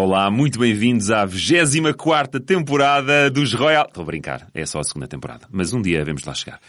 Olá, muito bem-vindos à 24 temporada dos Royal... Estou a brincar, é só a segunda temporada. Mas um dia vamos lá chegar.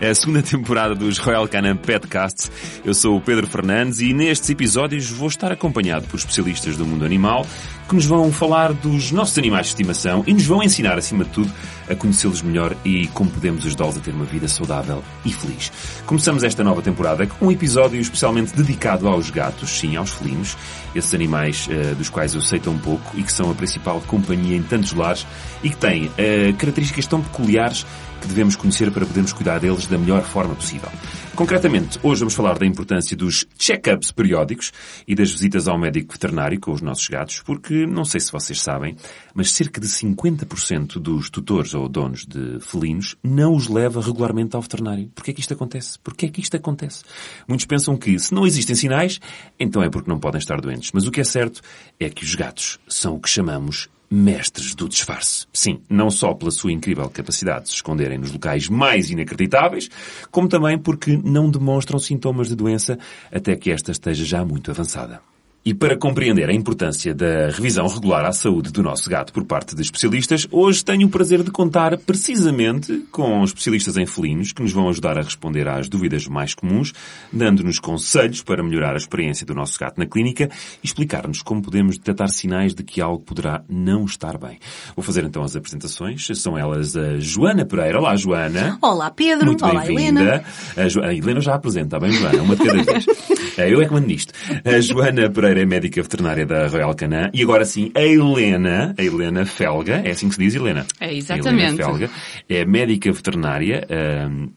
É a segunda temporada dos Royal Canin Petcasts. Eu sou o Pedro Fernandes e nestes episódios vou estar acompanhado por especialistas do mundo animal que nos vão falar dos nossos animais de estimação e nos vão ensinar, acima de tudo, a conhecê-los melhor e como podemos ajudá-los a ter uma vida saudável e feliz. Começamos esta nova temporada com um episódio especialmente dedicado aos gatos, sim, aos felinos, esses animais uh, dos quais eu sei tão pouco e que são a principal companhia em tantos lares e que têm uh, características tão peculiares que devemos conhecer para podermos cuidar deles da melhor forma possível. Concretamente, hoje vamos falar da importância dos check-ups periódicos e das visitas ao médico veterinário com os nossos gatos, porque não sei se vocês sabem, mas cerca de 50% dos tutores ou donos de felinos não os leva regularmente ao veterinário. Porquê é que isto acontece? Porquê é que isto acontece? Muitos pensam que se não existem sinais, então é porque não podem estar doentes. Mas o que é certo é que os gatos são o que chamamos mestres do disfarce. Sim, não só pela sua incrível capacidade de se esconderem nos locais mais inacreditáveis, como também porque não demonstram sintomas de doença até que esta esteja já muito avançada. E para compreender a importância da revisão regular à saúde do nosso gato por parte de especialistas, hoje tenho o prazer de contar precisamente com especialistas em felinos que nos vão ajudar a responder às dúvidas mais comuns, dando-nos conselhos para melhorar a experiência do nosso gato na clínica e explicar-nos como podemos detectar sinais de que algo poderá não estar bem. Vou fazer então as apresentações. São elas a Joana Pereira. Olá, Joana. Olá, Pedro. Muito Olá, Helena. A, jo... a Helena já apresenta, bem, Joana? Uma de cada vez. Eu é que mando nisto. A Joana Pereira é médica veterinária da Royal Canin e agora sim a Helena, a Helena Felga, é assim que se diz, Helena? É, exatamente. A Helena Felga é médica veterinária, hum,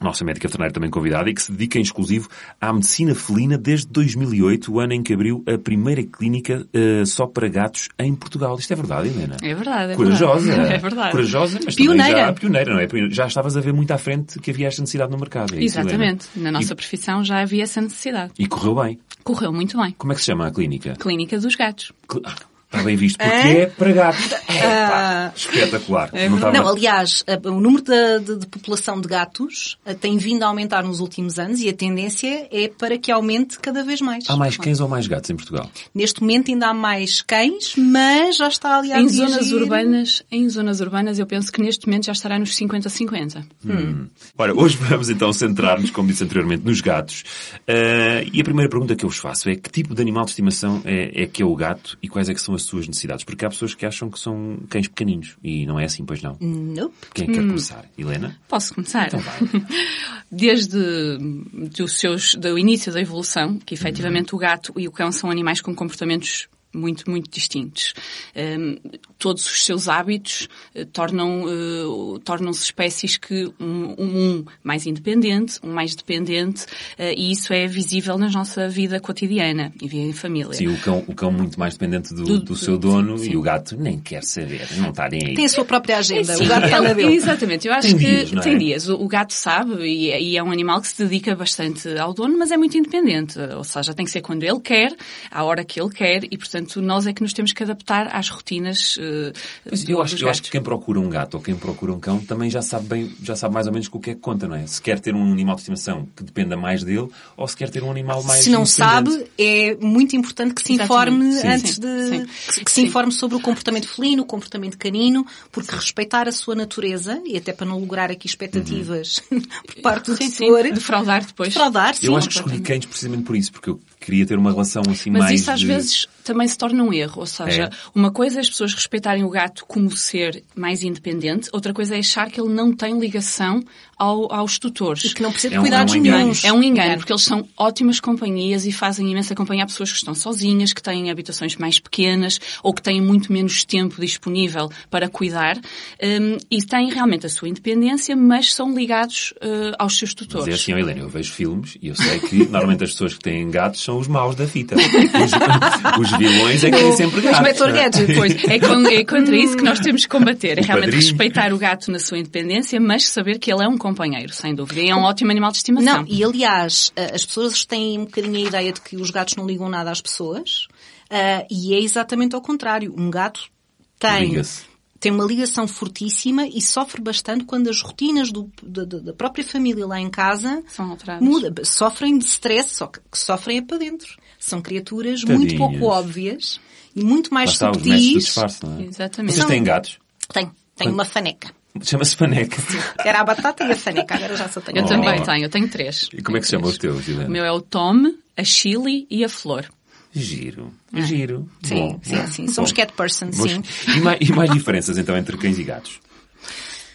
nossa médica veterinária também convidada e que se dedica em exclusivo à medicina felina desde 2008, o ano em que abriu a primeira clínica uh, só para gatos em Portugal. Isto é verdade, Helena? É verdade. É Corajosa. Verdade. É verdade. Corajosa, mas pioneira. já pioneira, não é? Já estavas a ver muito à frente que havia esta necessidade no mercado. É isso, Exatamente. Helena? Na nossa e... profissão já havia essa necessidade. E correu bem. Correu muito bem. Como é que se chama a clínica? Clínica dos Gatos. Cl Está bem visto, porque é, é para gatos. É, pá, espetacular. É não, estava... não, aliás, o número de, de, de, população de gatos tem vindo a aumentar nos últimos anos e a tendência é para que aumente cada vez mais. Há mais cães ou mais gatos em Portugal? Neste momento ainda há mais cães, mas já está ali a Em zonas urbanas, em zonas urbanas eu penso que neste momento já estará nos 50-50. Hum. Hum. Ora, hoje vamos então centrar-nos, como disse anteriormente, nos gatos. Uh, e a primeira pergunta que eu vos faço é que tipo de animal de estimação é, é que é o gato e quais é que são as suas necessidades? Porque há pessoas que acham que são cães pequeninos e não é assim, pois não? Nope. Quem quer começar? Helena? Posso começar? Então vai. Desde dos seus, do início da evolução, que efetivamente o gato e o cão são animais com comportamentos muito, muito distintos. Um, todos os seus hábitos uh, tornam, uh, tornam-se espécies que um, um, mais independente, um mais dependente, uh, e isso é visível na nossa vida cotidiana e vida em família. Sim, o cão, o cão muito mais dependente do, do, do seu dono sim, sim. e o gato nem quer saber, não está nem aí. Tem a sua própria agenda, sim, o gato na dele. Exatamente, eu acho tem que dias, é? tem dias. O, o gato sabe e, e, é um animal que se dedica bastante ao dono, mas é muito independente, ou seja, tem que ser quando ele quer, à hora que ele quer e, portanto, nós é que nos temos que adaptar às rotinas uh, do, eu, acho, eu acho que quem procura um gato ou quem procura um cão também já sabe bem, já sabe mais ou menos com o que é que conta, não é? Se quer ter um animal de estimação que dependa mais dele ou se quer ter um animal mais Se não sabe, é muito importante que se informe sim, antes sim, de... Sim. Que, que se informe sobre o comportamento felino, o comportamento canino, porque respeitar a sua natureza, e até para não lograr aqui expectativas uhum. por parte do tutor... Defraudar depois. Defraudar, sim. Eu acho que escolhi cães precisamente por isso, porque eu queria ter uma relação assim Mas mais... Mas isso às de... vezes também se torna um erro. Ou seja, É. uma coisa é as pessoas respeitarem o gato como ser mais independente, outra coisa é achar que ele não tem ligação ao, aos tutores. E que não precisa de É um- cuidados é um. É um engano, porque eles são ótimas companhias e fazem imensa companhia a pessoas que estão sozinhas, que têm habitações mais pequenas ou que têm muito menos tempo disponível para cuidar hum, e têm realmente a sua independência, mas são ligados uh, aos seus Mas tutores. é assim, Helena, eu vejo filmes e eu sei que normalmente as pessoas que têm gatos são os maus da fita. Os, os vilões é que têm sempre gatos. Não é? Gadget. Pois, é, con- é contra isso que nós temos que combater. É O realmente padrinho. respeitar o gato na sua independência, mas saber que ele é um companheiro, sem dúvida. E é um ótimo animal de estimação. Não, e aliás, eh, as pessoas têm um bocadinho a ideia de que os gatos não ligam nada às pessoas, eh, e é exatamente ao contrário. Um gato tem Liga-se. Tem uma ligação fortíssima e sofre bastante quando as rotinas do, da, da, própria família lá em casa São alteradas. Muda, sofrem de stress, só que, que sofrem é para dentro. São criaturas Tadinhas. muito pouco óbvias e muito mais Lá subtis. Disfarce, não é? Exatamente. Vocês têm gatos? Tenho. Tenho uma faneca. Chama-se faneca. Era a batata e a faneca, agora já só tenho. Eu oh. também tenho, eu tenho três. E como é que se chama os teus, O meu é o Tom, a Chili e a Flor. Giro. É. Giro. Sim, bom, sim, sim. Somos cat person, sim. E mais, e mais diferenças então entre cães e gatos?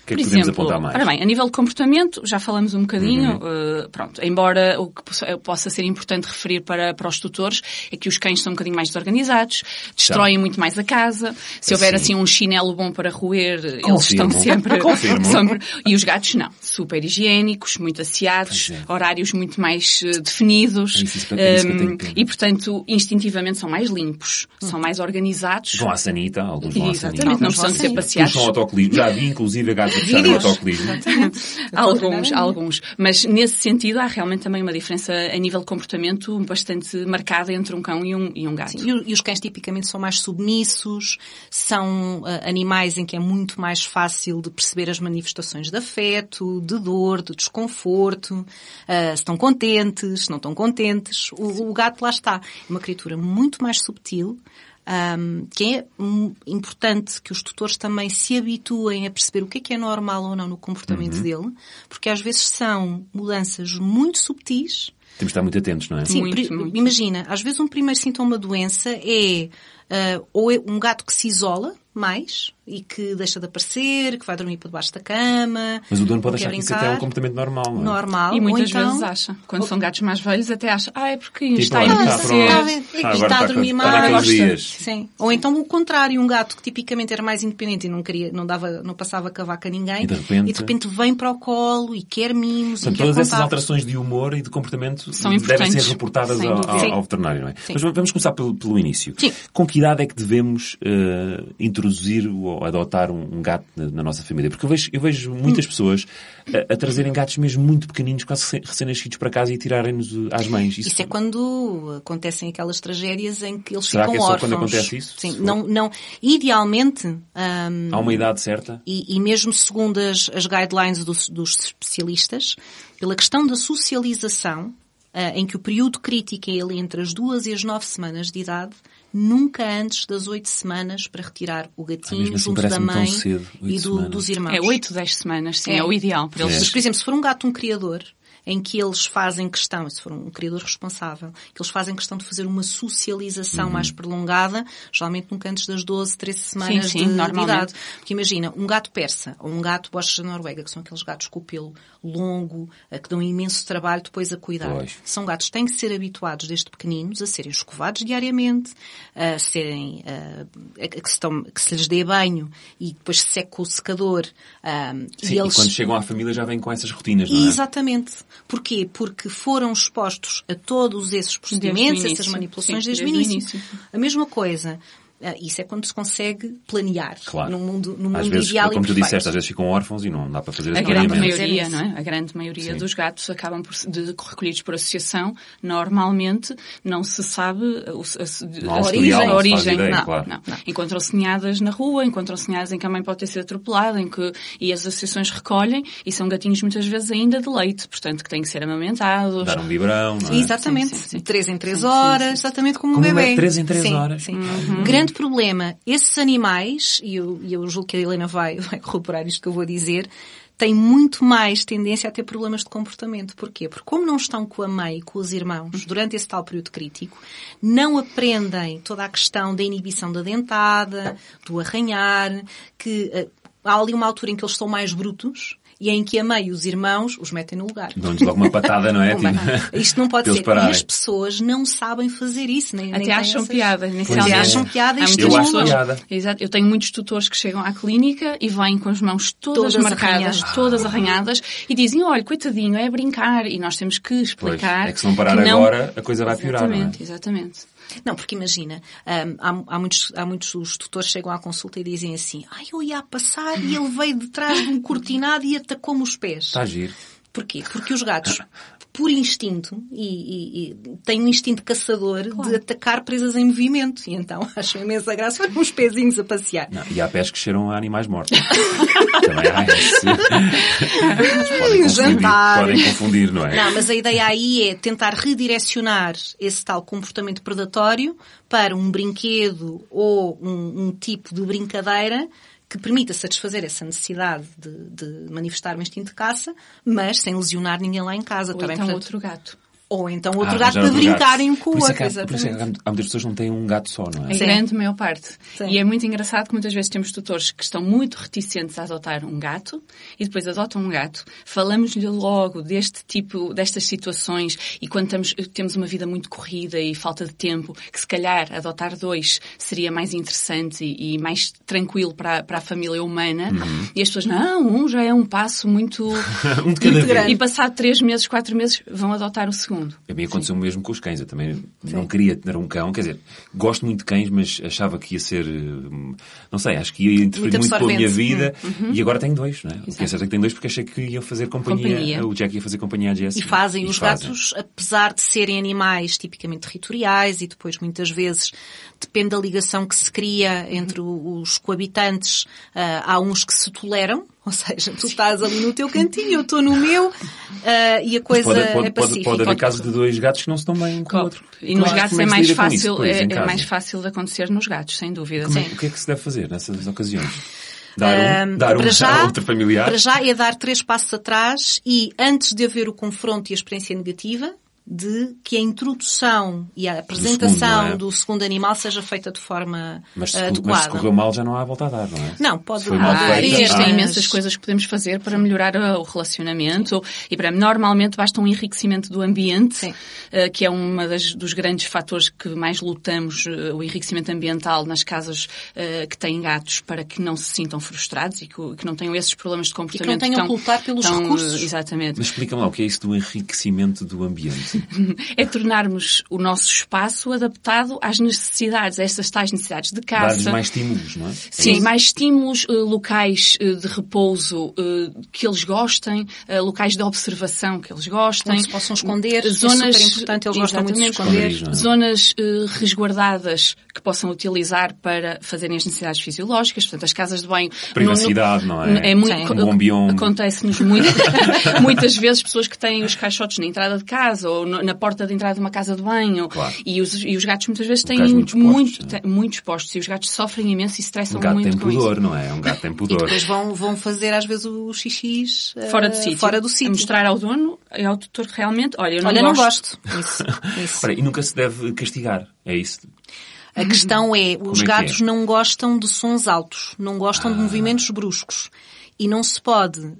Que é que podemos exemplo, apontar mais? Ora bem, a nível de comportamento, já falamos um bocadinho, uhum. uh, pronto, embora o que possa ser importante referir para, para os tutores é que os cães são um bocadinho mais desorganizados, destroem muito mais a casa, se houver assim um chinelo bom para roer, Confirmo. eles estão sempre, sempre... E os gatos não, super higiênicos, muito asseados, é. horários muito mais uh, definidos é isso, é um, e, portanto, instintivamente são mais limpos, são mais organizados. Vão à sanita, alguns vão à sanita. Exatamente, não precisam ser passeados. Puxam autocolismo. Já vi, inclusive, gatos autocolismo. alguns, alguns. Mas nesse sentido há realmente também uma diferença a nível de comportamento bastante marcada entre um cão e um, e um gato. Sim, e os cães tipicamente são mais submissos, são uh, animais em que é muito mais fácil de perceber as manifestações de afeto, de dor, de desconforto, uh, se estão contentes, se não estão contentes. O, o gato lá está. É uma criatura muito mais subtil, um, que é importante que os tutores também se habituem a perceber o que é que é normal ou não no comportamento uhum. dele, porque às vezes são mudanças muito subtis. Temos de estar muito atentos, não é? Sim, muito, muito. imagina, às vezes um primeiro sintoma da doença é uh, ou é um gato que se isola mais e que deixa de aparecer, que vai dormir para debaixo da cama. Mas o dono pode achar que isso até é um comportamento normal, não é? Normal. E muitas então... vezes acha. Quando são gatos mais velhos até acha, ah, é porque tipo, está a envelhecer. Está, ah, está, a dormir mais. Dias. Sim. Ou então o contrário, um gato que tipicamente era mais independente e não queria, não dava, não passava cavaca a ninguém. E de repente, e de repente vem para o colo e quer mimos Portanto, e quer todas essas alterações de humor e de comportamento são devem ser reportadas ao, ao, ao, veterinário, não é? Sim. Mas vamos começar pelo, pelo início. Sim. Com que idade é que devemos uh, introduzir ou adotar um, um gato na, na, nossa família? Porque eu vejo, eu vejo muitas hum. pessoas a, a, trazerem gatos mesmo muito pequeninos, quase recém-nascidos para casa e tirarem-nos às mães. Isso, isso é quando acontecem aquelas tragédias em que eles Será ficam que é só órfãos. quando acontece isso? Sim, não, não. Idealmente... Um, Há uma idade certa? E, e mesmo segundo as, as guidelines dos, dos especialistas, pela questão da socialização, em que o período crítico é ele entre as duas e as nove semanas de idade, nunca antes das oito semanas para retirar o gatinho assim junto da mãe cedo, e do, dos irmãos. É oito, dez semanas, sim, é, é o ideal para eles. Mas, por exemplo, se for um gato um criador, em que eles fazem questão, se for um criador responsável, que eles fazem questão de fazer uma socialização uhum. mais prolongada, geralmente nunca antes das 12, 13 semanas sim, sim, de, de, idade. Porque imagina, um gato persa ou um gato bosta da Noruega, que são aqueles gatos com o pelo longo, que dão imenso trabalho depois a cuidar. Pois. São gatos que têm que ser habituados desde pequeninos a serem escovados diariamente, a serem, a, que, se tome, que se lhes dê banho e depois se seca o secador. Um, Sim, e, eles... e quando chegam à família já vêm com essas rotinas, não é? Exatamente. Porquê? Porque foram expostos a todos esses procedimentos, essas manipulações Sim, desde, desde, o início. início. A mesma coisa. Uh, isso é quando se consegue planear. Claro. No mundo, às mundo vezes, ideal como e tu perfeito. disseste, às vezes ficam órfãos e não dá para fazer A grande maioria, não é? A grande maioria Sim. dos gatos acabam por, de, recolhidos por associação. Normalmente não se sabe a, há a, um origem. a origem. ideia, não, claro. não, não. Encontram-se ninhadas na rua, encontram-se ninhadas em que a mãe pode ter sido atropelada, em que, e as associações recolhem, e são gatinhos muitas vezes ainda de leite, portanto que têm que ser amamentados. Dar um biberão, não é? Exatamente. Sim, sim, sim. Três em três horas, sim. exatamente como, Como um um bebê. três em três Sim, horas. Sim. Uhum. Grande problema. Esses animais, e eu, eu julgo que a Helena vai, vai corroborar isto que eu vou dizer, têm muito mais tendência a ter problemas de comportamento. Porquê? Porque como não estão com a mãe e com os irmãos durante esse tal período crítico, não aprendem toda a questão da inibição da dentada, do arranhar, que uh, há ali uma altura em que eles são mais brutos, e em que a e os irmãos os metem no lugar. Dão-lhes logo uma patada, não é? Uma- Tipo, Isto não pode ser. pararem. E as pessoas não sabem fazer isso. Nem, nem Até têm acham essas- piada. Pois inicialmente. é. acham piada pessoas- piada. Exato. Eu tenho muitos tutores que chegam à clínica e vêm com as mãos todas, Todas marcadas, arranhadas. todas arranhadas, e dizem, olha, coitadinho, é brincar. E nós temos que Pois, explicar. é que se não parar não- agora, a coisa vai piorar, não é? Exatamente, exatamente. Não, porque imagina, hum, há, há muitos, há muitos os tutores chegam à consulta e dizem assim, ai, eu ia a passar e ele veio de trás de um cortinado e atacou-me os pés. Está a giro. Porquê? Porque os gatos, por instinto, e, e, e tem um instinto caçador claro. de atacar presas em movimento. E então acho imensa graça ver uns pezinhos a passear. Não, e há pés que cheiram a animais mortos. Também há esse. podem, confundir, podem confundir, não é? Não, mas a ideia aí é tentar redirecionar esse tal comportamento predatório para um brinquedo ou um, um tipo de brincadeira que permita satisfazer essa necessidade de, de, manifestar um instinto de caça, mas sem lesionar ninguém lá em casa. Ou também, então portanto, outro gato. Ou então outro ah, gato para brincarem um com o outro. É há, por isso é que há, muitas pessoas que não têm um gato só, não é? Em grande maior parte. Sim. E é muito engraçado que muitas vezes temos tutores que estão muito reticentes a adotar um gato e depois adotam um gato. Falamos-lhe logo deste tipo, destas situações e quando estamos, temos uma vida muito corrida e falta de tempo, que se calhar adotar dois seria mais interessante e, e mais tranquilo para, para a família humana. Uhum. E as pessoas, não, um já é um passo muito, um muito grande. E passado três meses, quatro meses, vão adotar o segundo mundo. A mim aconteceu o mesmo com os cães. Eu também Sim. não queria ter um cão. Quer dizer, gosto muito de cães, mas achava que ia ser... Hum, não sei, acho que ia interferir muito, muito com a minha vida. Uhum. E agora tenho dois, não é? Exato. O que é certo é que tenho dois porque achei que ia fazer companhia. companhia. O Jack ia fazer companhia à Jessie. E fazem. E os fazem. gatos, apesar de serem animais tipicamente territoriais e depois muitas vezes depende da ligação que se cria entre os coabitantes, uh, há uns que se toleram, ou seja, tu estás ali no teu cantinho, eu estou no meu, uh, e a coisa pode, pode, é pacífica. Pode, pode haver casos de dois gatos que não se dão bem um com o outro. E nos gatos é, mais fácil, é, é, mais fácil de acontecer nos gatos, sem dúvida. Como, é o que é que se deve fazer nessas ocasiões? Dar um, uh, dar um já, a outro familiar? Para já é dar três passos atrás e antes de haver o confronto e a experiência negativa, de que a introdução e a apresentação do segundo, é? do segundo animal seja feita de forma mas se, adequada. Mas se correu mal já não há volta a dar, não é? Não, pode Foi ah, Existem ah, imensas coisas que podemos fazer para melhorar o relacionamento e para normalmente basta um enriquecimento do ambiente, uh, que é um dos grandes fatores que mais lutamos, uh, o enriquecimento ambiental nas casas uh, que têm gatos para que não se sintam frustrados e que, que não tenham esses problemas de comportamento. E que não tenham que lutar pelos recursos. Exatamente. Mas explica-me lá o que é isso do enriquecimento do ambiente. é tornarmos o nosso espaço adaptado às necessidades, a estas tais necessidades de casa. Dar mais estímulos, não é? Sim, é mais estímulos, uh, locais uh, de repouso uh, que eles gostem, locais de observação que eles gostem. Onde se possam esconder, zonas, é super importante, eles gostam muito de esconder. É? Zonas resguardadas que possam utilizar para fazerem as necessidades fisiológicas, portanto, as casas de banho. Privacidade, no, no, não é? É muito, um acontece-nos muito, muitas vezes pessoas que têm os caixotes na entrada de casa ou na porta de entrada de uma casa de banho. Claro. E, os, e os gatos muitas vezes têm muito, muito, é? muito expostos e os gatos sofrem imenso e estressam um muito com pudor, não é? Um gato tem pudor. E depois vão, vão fazer às vezes o xixis uh, fora do sítio. Fora do sítio. mostrar ao dono e ao tutor que realmente, olha, eu não olha, gosto. não gosto. Isso, isso. Ora, e nunca se deve castigar, é isso? A questão é, os é gatos é? não gostam de sons altos, não gostam ah. de movimentos bruscos. E não se pode uh,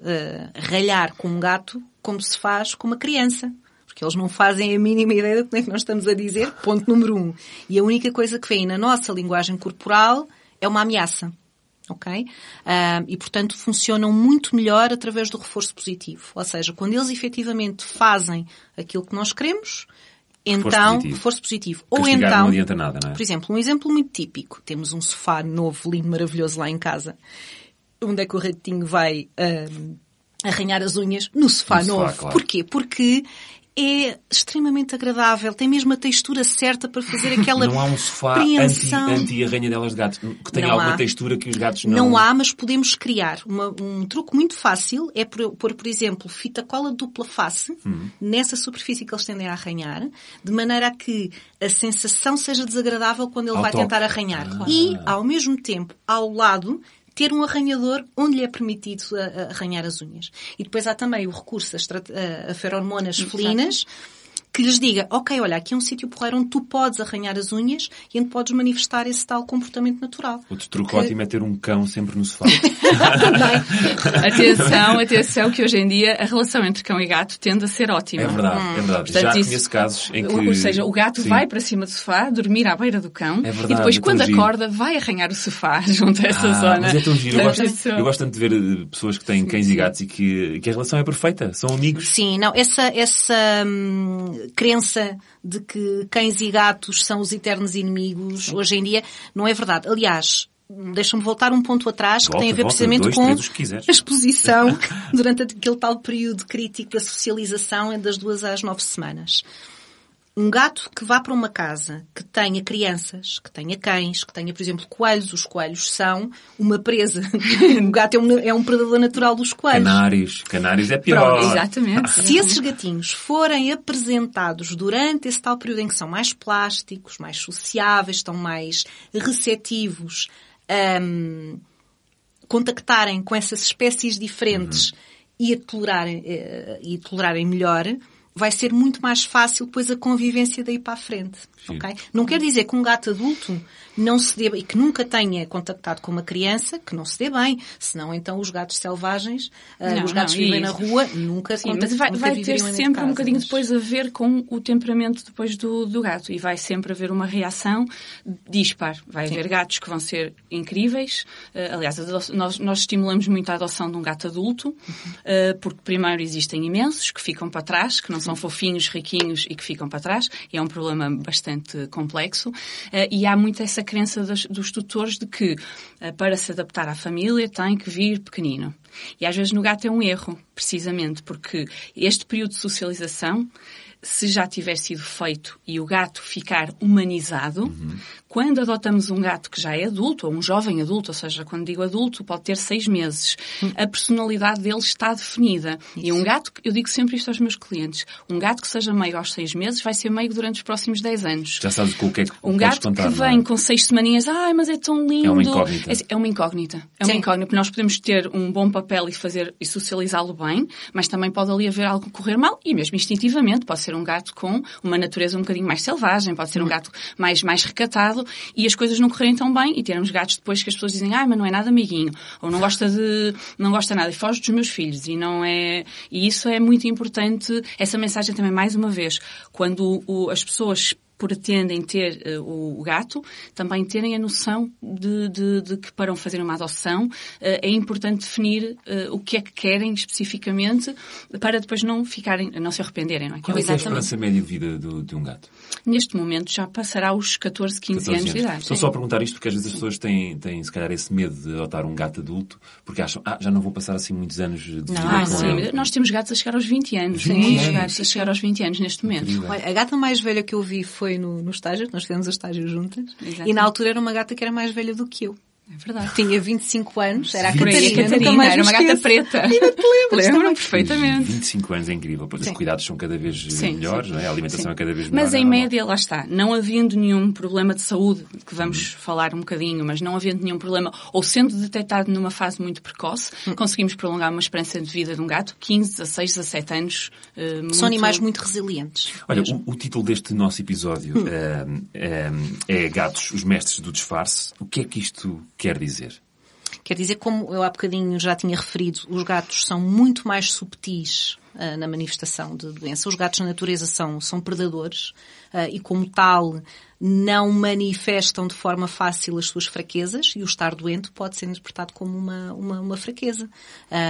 ralhar com um gato como se faz com uma criança porque eles não fazem a mínima ideia do que é que nós estamos a dizer, ponto número um. E a única coisa que vem na nossa linguagem corporal é uma ameaça. Ok? Uh, e, portanto, funcionam muito melhor através do reforço positivo. Ou seja, quando eles efetivamente fazem aquilo que nós queremos, então, reforço positivo. Ou então, não adianta nada, não é? por exemplo, um exemplo muito típico. Temos um sofá novo, lindo, maravilhoso lá em casa. Onde é que o ratinho vai uh, arranhar as unhas? No sofá no novo. Sofá, claro. Porquê? Porque é extremamente agradável, tem mesmo a textura certa para fazer aquela Não há um sofá anti-arranha-delas de gatos, que tenha não alguma há. textura que os gatos não... Não há, mas podemos criar. Uma, um truque muito fácil é pôr, por, por exemplo, fita cola dupla face hum. nessa superfície que eles tendem a arranhar, de maneira a que a sensação seja desagradável quando ele ao vai tentar arranhar. Ah. E, ao mesmo tempo, ao lado, ter um arranhador onde lhe é permitido arranhar as unhas. E depois há também o recurso a, a feromonas felinas, que lhes diga, ok, olha, aqui é um sítio porreiro onde tu podes arranhar as unhas e onde podes manifestar esse tal comportamento natural. Outro truque que... ótimo é ter um cão sempre no sofá. atenção, atenção, que hoje em dia a relação entre cão e gato tende a ser ótima. É verdade, hum. é verdade. Portanto, Já isso, conheço casos em que... Ou seja, o gato Sim. vai para cima do sofá, dormir à beira do cão é verdade, e depois é quando acorda vai arranhar o sofá junto a essa ah, zona. Mas é tão giro. Eu gosto, eu gosto tanto de ver eh, pessoas que têm cães e gatos e que, que a relação é perfeita. São amigos. Sim, não, essa, essa hum, crença de que cães e gatos são os eternos inimigos Sim. hoje em dia não é verdade. Aliás, deixa-me voltar um ponto atrás, volta, que tem a ver volta, precisamente dois, com a exposição durante aquele tal período crítico da socialização das duas às nove semanas um gato que vá para uma casa que tenha crianças, que tenha cães, que tenha, por exemplo, coelhos, os coelhos são uma presa. o gato é um, é um, predador natural dos coelhos. Canários. Canários é pior. Pronto, exatamente. Se esses gatinhos forem apresentados durante esse tal período em que são mais plásticos, mais sociáveis, estão mais receptivos, um, contactarem com essas espécies diferentes uhum. e a tolerarem, uh, e tolerarem melhor, vai ser muito mais fácil depois a convivência daí para a frente. Okay? Não quer dizer que um gato adulto não se dê, e que nunca tenha contactado com uma criança, que não se dê bem. Senão, então, os gatos selvagens, uh, não, os gatos que vivem na rua, nunca Sim, mas vai, vai ter sempre casa, um bocadinho mas... depois a ver com o temperamento depois do, do gato. E vai sempre haver uma reação dispar. Vai Sim. haver gatos que vão ser incríveis. Uh, aliás, nós, nós estimulamos muito a adoção de um gato adulto, uhum. uh, porque primeiro existem imensos que ficam para trás, que não são fofinhos, riquinhos e que ficam para trás. E é um problema bastante complexo. e há muito essa crença dos, dos tutores de que uh, para se adaptar à família tem que vir pequenino. E às vezes no gato é um erro, precisamente porque este período de socialização se já tiver sido feito e o gato ficar humanizado, uhum. quando adotamos um gato que já é adulto, ou um jovem adulto, ou seja, quando digo adulto, pode ter seis meses, uhum. a personalidade dele está definida. Isso. E um gato, eu digo sempre isto aos meus clientes, um gato que seja meio aos seis meses vai ser meio durante os próximos dez anos. Já sabes com o que é que Um gato contar, que vem é? com seis semaninhas, ai, mas é tão lindo. É uma incógnita. É, é uma incógnita. É uma incógnita, porque nós podemos ter um bom papel e fazer e socializá-lo bem, mas também pode ali haver algo correr mal e mesmo instintivamente pode ser ser um gato com uma natureza um bocadinho mais selvagem, pode ser um gato mais, mais recatado e as coisas não correrem tão bem e termos gatos depois que as pessoas dizem, ah, mas não é nada amiguinho, ou não gosta de, não gosta nada e foge dos meus filhos e não é, e isso é muito importante, essa mensagem também mais uma vez, quando o, as pessoas pretendem ter uh, o gato, também terem a noção de, de, de, que para fazer uma adoção uh, é importante definir uh, o que é que querem especificamente para depois não ficarem, não se arrependerem. Não é? Qual é, é a esperança média de vida do, de um gato? Neste momento já passará os 14, 15 14 anos, de idade. Estou só a perguntar isto porque às vezes as pessoas têm, têm se calhar esse medo de adotar um gato adulto porque acham, ah, já não vou passar assim muitos anos de vida não, com sim. Ele. Nós temos gatos a chegar aos 20 anos. 20 muitos gatos a chegar aos 20 anos neste momento. Olha, a gata mais velha que eu vi foi foi no, no estágio, nós fizemos o estágio juntas, Exatamente. e na altura era uma gata que era mais velha do que eu. É verdade. Tinha 25 anos, era a Catarina. A Catarina era uma gata preta. Lembro-me perfeitamente. 25 anos é incrível, pois sim. os cuidados são cada vez sim, melhores, sim. É? a alimentação é cada vez melhor. Mas em é média, lá está, não havendo nenhum problema de saúde, que vamos uhum. falar um bocadinho, mas não havendo nenhum problema, ou sendo detectado numa fase muito precoce, uhum. conseguimos prolongar uma esperança de vida de um gato, 15, 16, 17 anos. Uh, muito... São animais muito resilientes. Olha, o, o, título deste nosso episódio uh, uh, é Gatos, os Mestres do Disfarce. O que é que isto quer dizer? Quer dizer, como eu há bocadinho já tinha referido, os gatos são muito mais subtis uh, na manifestação de doença. Os gatos na natureza são, são predadores uh, e, como tal, não manifestam de forma fácil as suas fraquezas e o estar doente pode ser interpretado como uma, uma, uma fraqueza.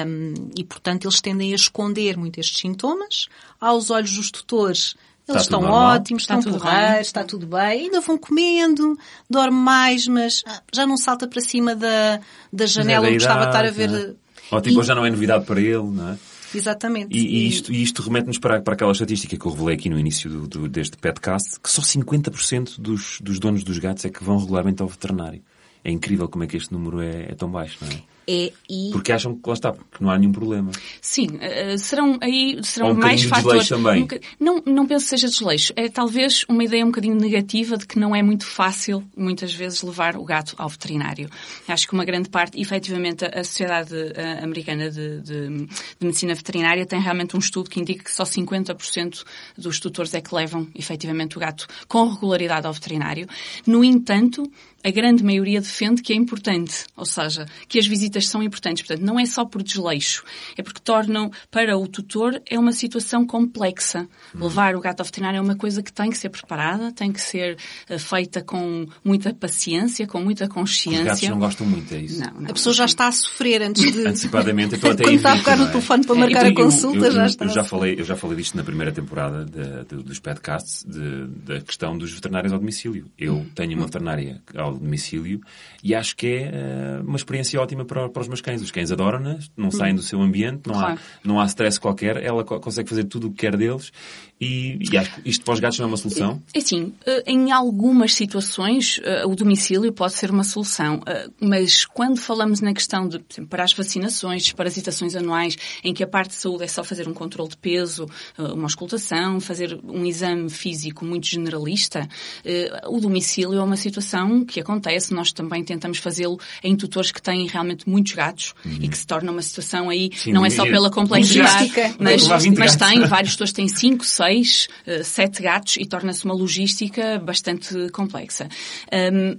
Um, e, portanto, eles tendem a esconder muito estes sintomas. Aos olhos dos tutores, eles estão ótimos, está estão porreiros, está tudo bem. Ainda vão comendo, dorme mais, mas já não salta para cima da, da janela onde estava a estar a ver. É? Ou tipo, e... já não é novidade para ele, não é? Exatamente. E, e isto, e isto remete-nos para, para aquela estatística que eu revelei aqui no início do, do, deste podcast, que só 50% dos, dos donos dos gatos é que vão regularmente ao veterinário. É incrível como é que este número é, é tão baixo, não é? É e... Porque acham que lá está, porque não há nenhum problema. Sim, uh, serão aí serão um mais fatores. Também. Não, não penso que seja desleixo. É talvez uma ideia um bocadinho negativa de que não é muito fácil, muitas vezes, levar o gato ao veterinário. Acho que uma grande parte, efetivamente, a Sociedade uh, Americana de, de, de, Medicina Veterinária tem realmente um estudo que indica que só 50% dos tutores é que levam, efetivamente, o gato com regularidade ao veterinário. No entanto, a grande maioria defende que é importante, ou seja, que as visitas visitas são importantes. Portanto, não é só por desleixo, é porque tornam, para o tutor, é uma situação complexa. Uhum. Levar o gato ao veterinário é uma coisa que tem que ser preparada, tem que ser uh, feita com muita paciência, com muita consciência. Os gatos não gostam muito, é isso? Não, não. A pessoa já está a sofrer antes de... Antecipadamente, então até Quando está a tocar no é? telefone para é, marcar a consulta, eu, já está. Eu já, falei, eu já falei disto na primeira temporada de, de, dos podcasts, de, da questão dos veterinários ao domicílio. Eu tenho uma veterinária ao domicílio e acho que é uh, uma experiência ótima para, para os meus cães. Os cães adoram-na, não saem do seu ambiente, não, claro. há, não há stress qualquer, ela consegue fazer tudo o que quer deles e, e acho que isto para os gatos não é uma solução? É sim, eh, em algumas situações eh, o domicílio pode ser uma solução, mas quando falamos na questão de, exemplo, para as vacinações, desparasitações anuais, em que a parte de saúde é só fazer um controle de peso, uma auscultação, fazer um exame físico muito generalista, o domicílio é uma situação que acontece, nós também tentamos fazê-lo em tutores que têm realmente muitos gatos uhum. e que se torna uma situação aí, Sim, não é só pela complexidade, mas, mas tem, vários tutores têm 5, 6, 7 gatos e torna-se uma logística bastante complexa.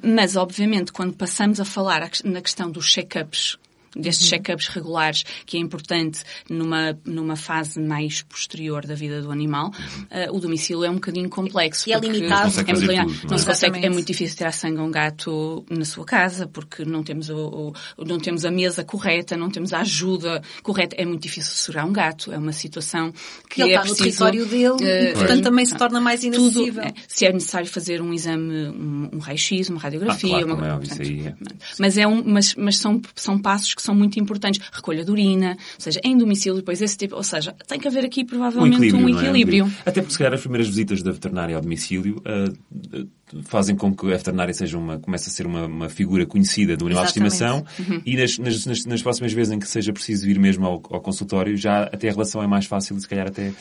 Mas, obviamente, quando passamos a falar na questão dos check-ups destes uhum. check-ups regulares, que é importante numa, numa fase mais posterior da vida do animal, uh, o domicílio é um bocadinho complexo. E é limitado. É, muito, tudo, não, é? consegue, é muito difícil tirar sangue a um gato na sua casa, porque não temos, o, o, não temos a mesa correta, não temos a ajuda correta. É muito difícil segurar um gato. É uma situação que Ele é está preciso, no território dele uh, e, portanto, também se torna mais inacessível. Tudo, é, se é necessário fazer um exame, um, um raio-x, uma radiografia, ah, claro, uma, é, portanto, é. Mas, é um, mas, mas são, são passos que são muito importantes recolha de urina, ou seja, em domicílio, depois esse tipo, ou seja, tem que haver aqui provavelmente um equilíbrio. Um equilíbrio. É? Até porque se calhar as primeiras visitas da veterinária ao domicílio uh, fazem com que a veterinária seja uma, comece a ser uma, uma figura conhecida do animal Exatamente. de estimação uhum. e nas, nas, nas, próximas vezes em que seja preciso ir mesmo ao, ao consultório, já até a relação é mais fácil e se calhar até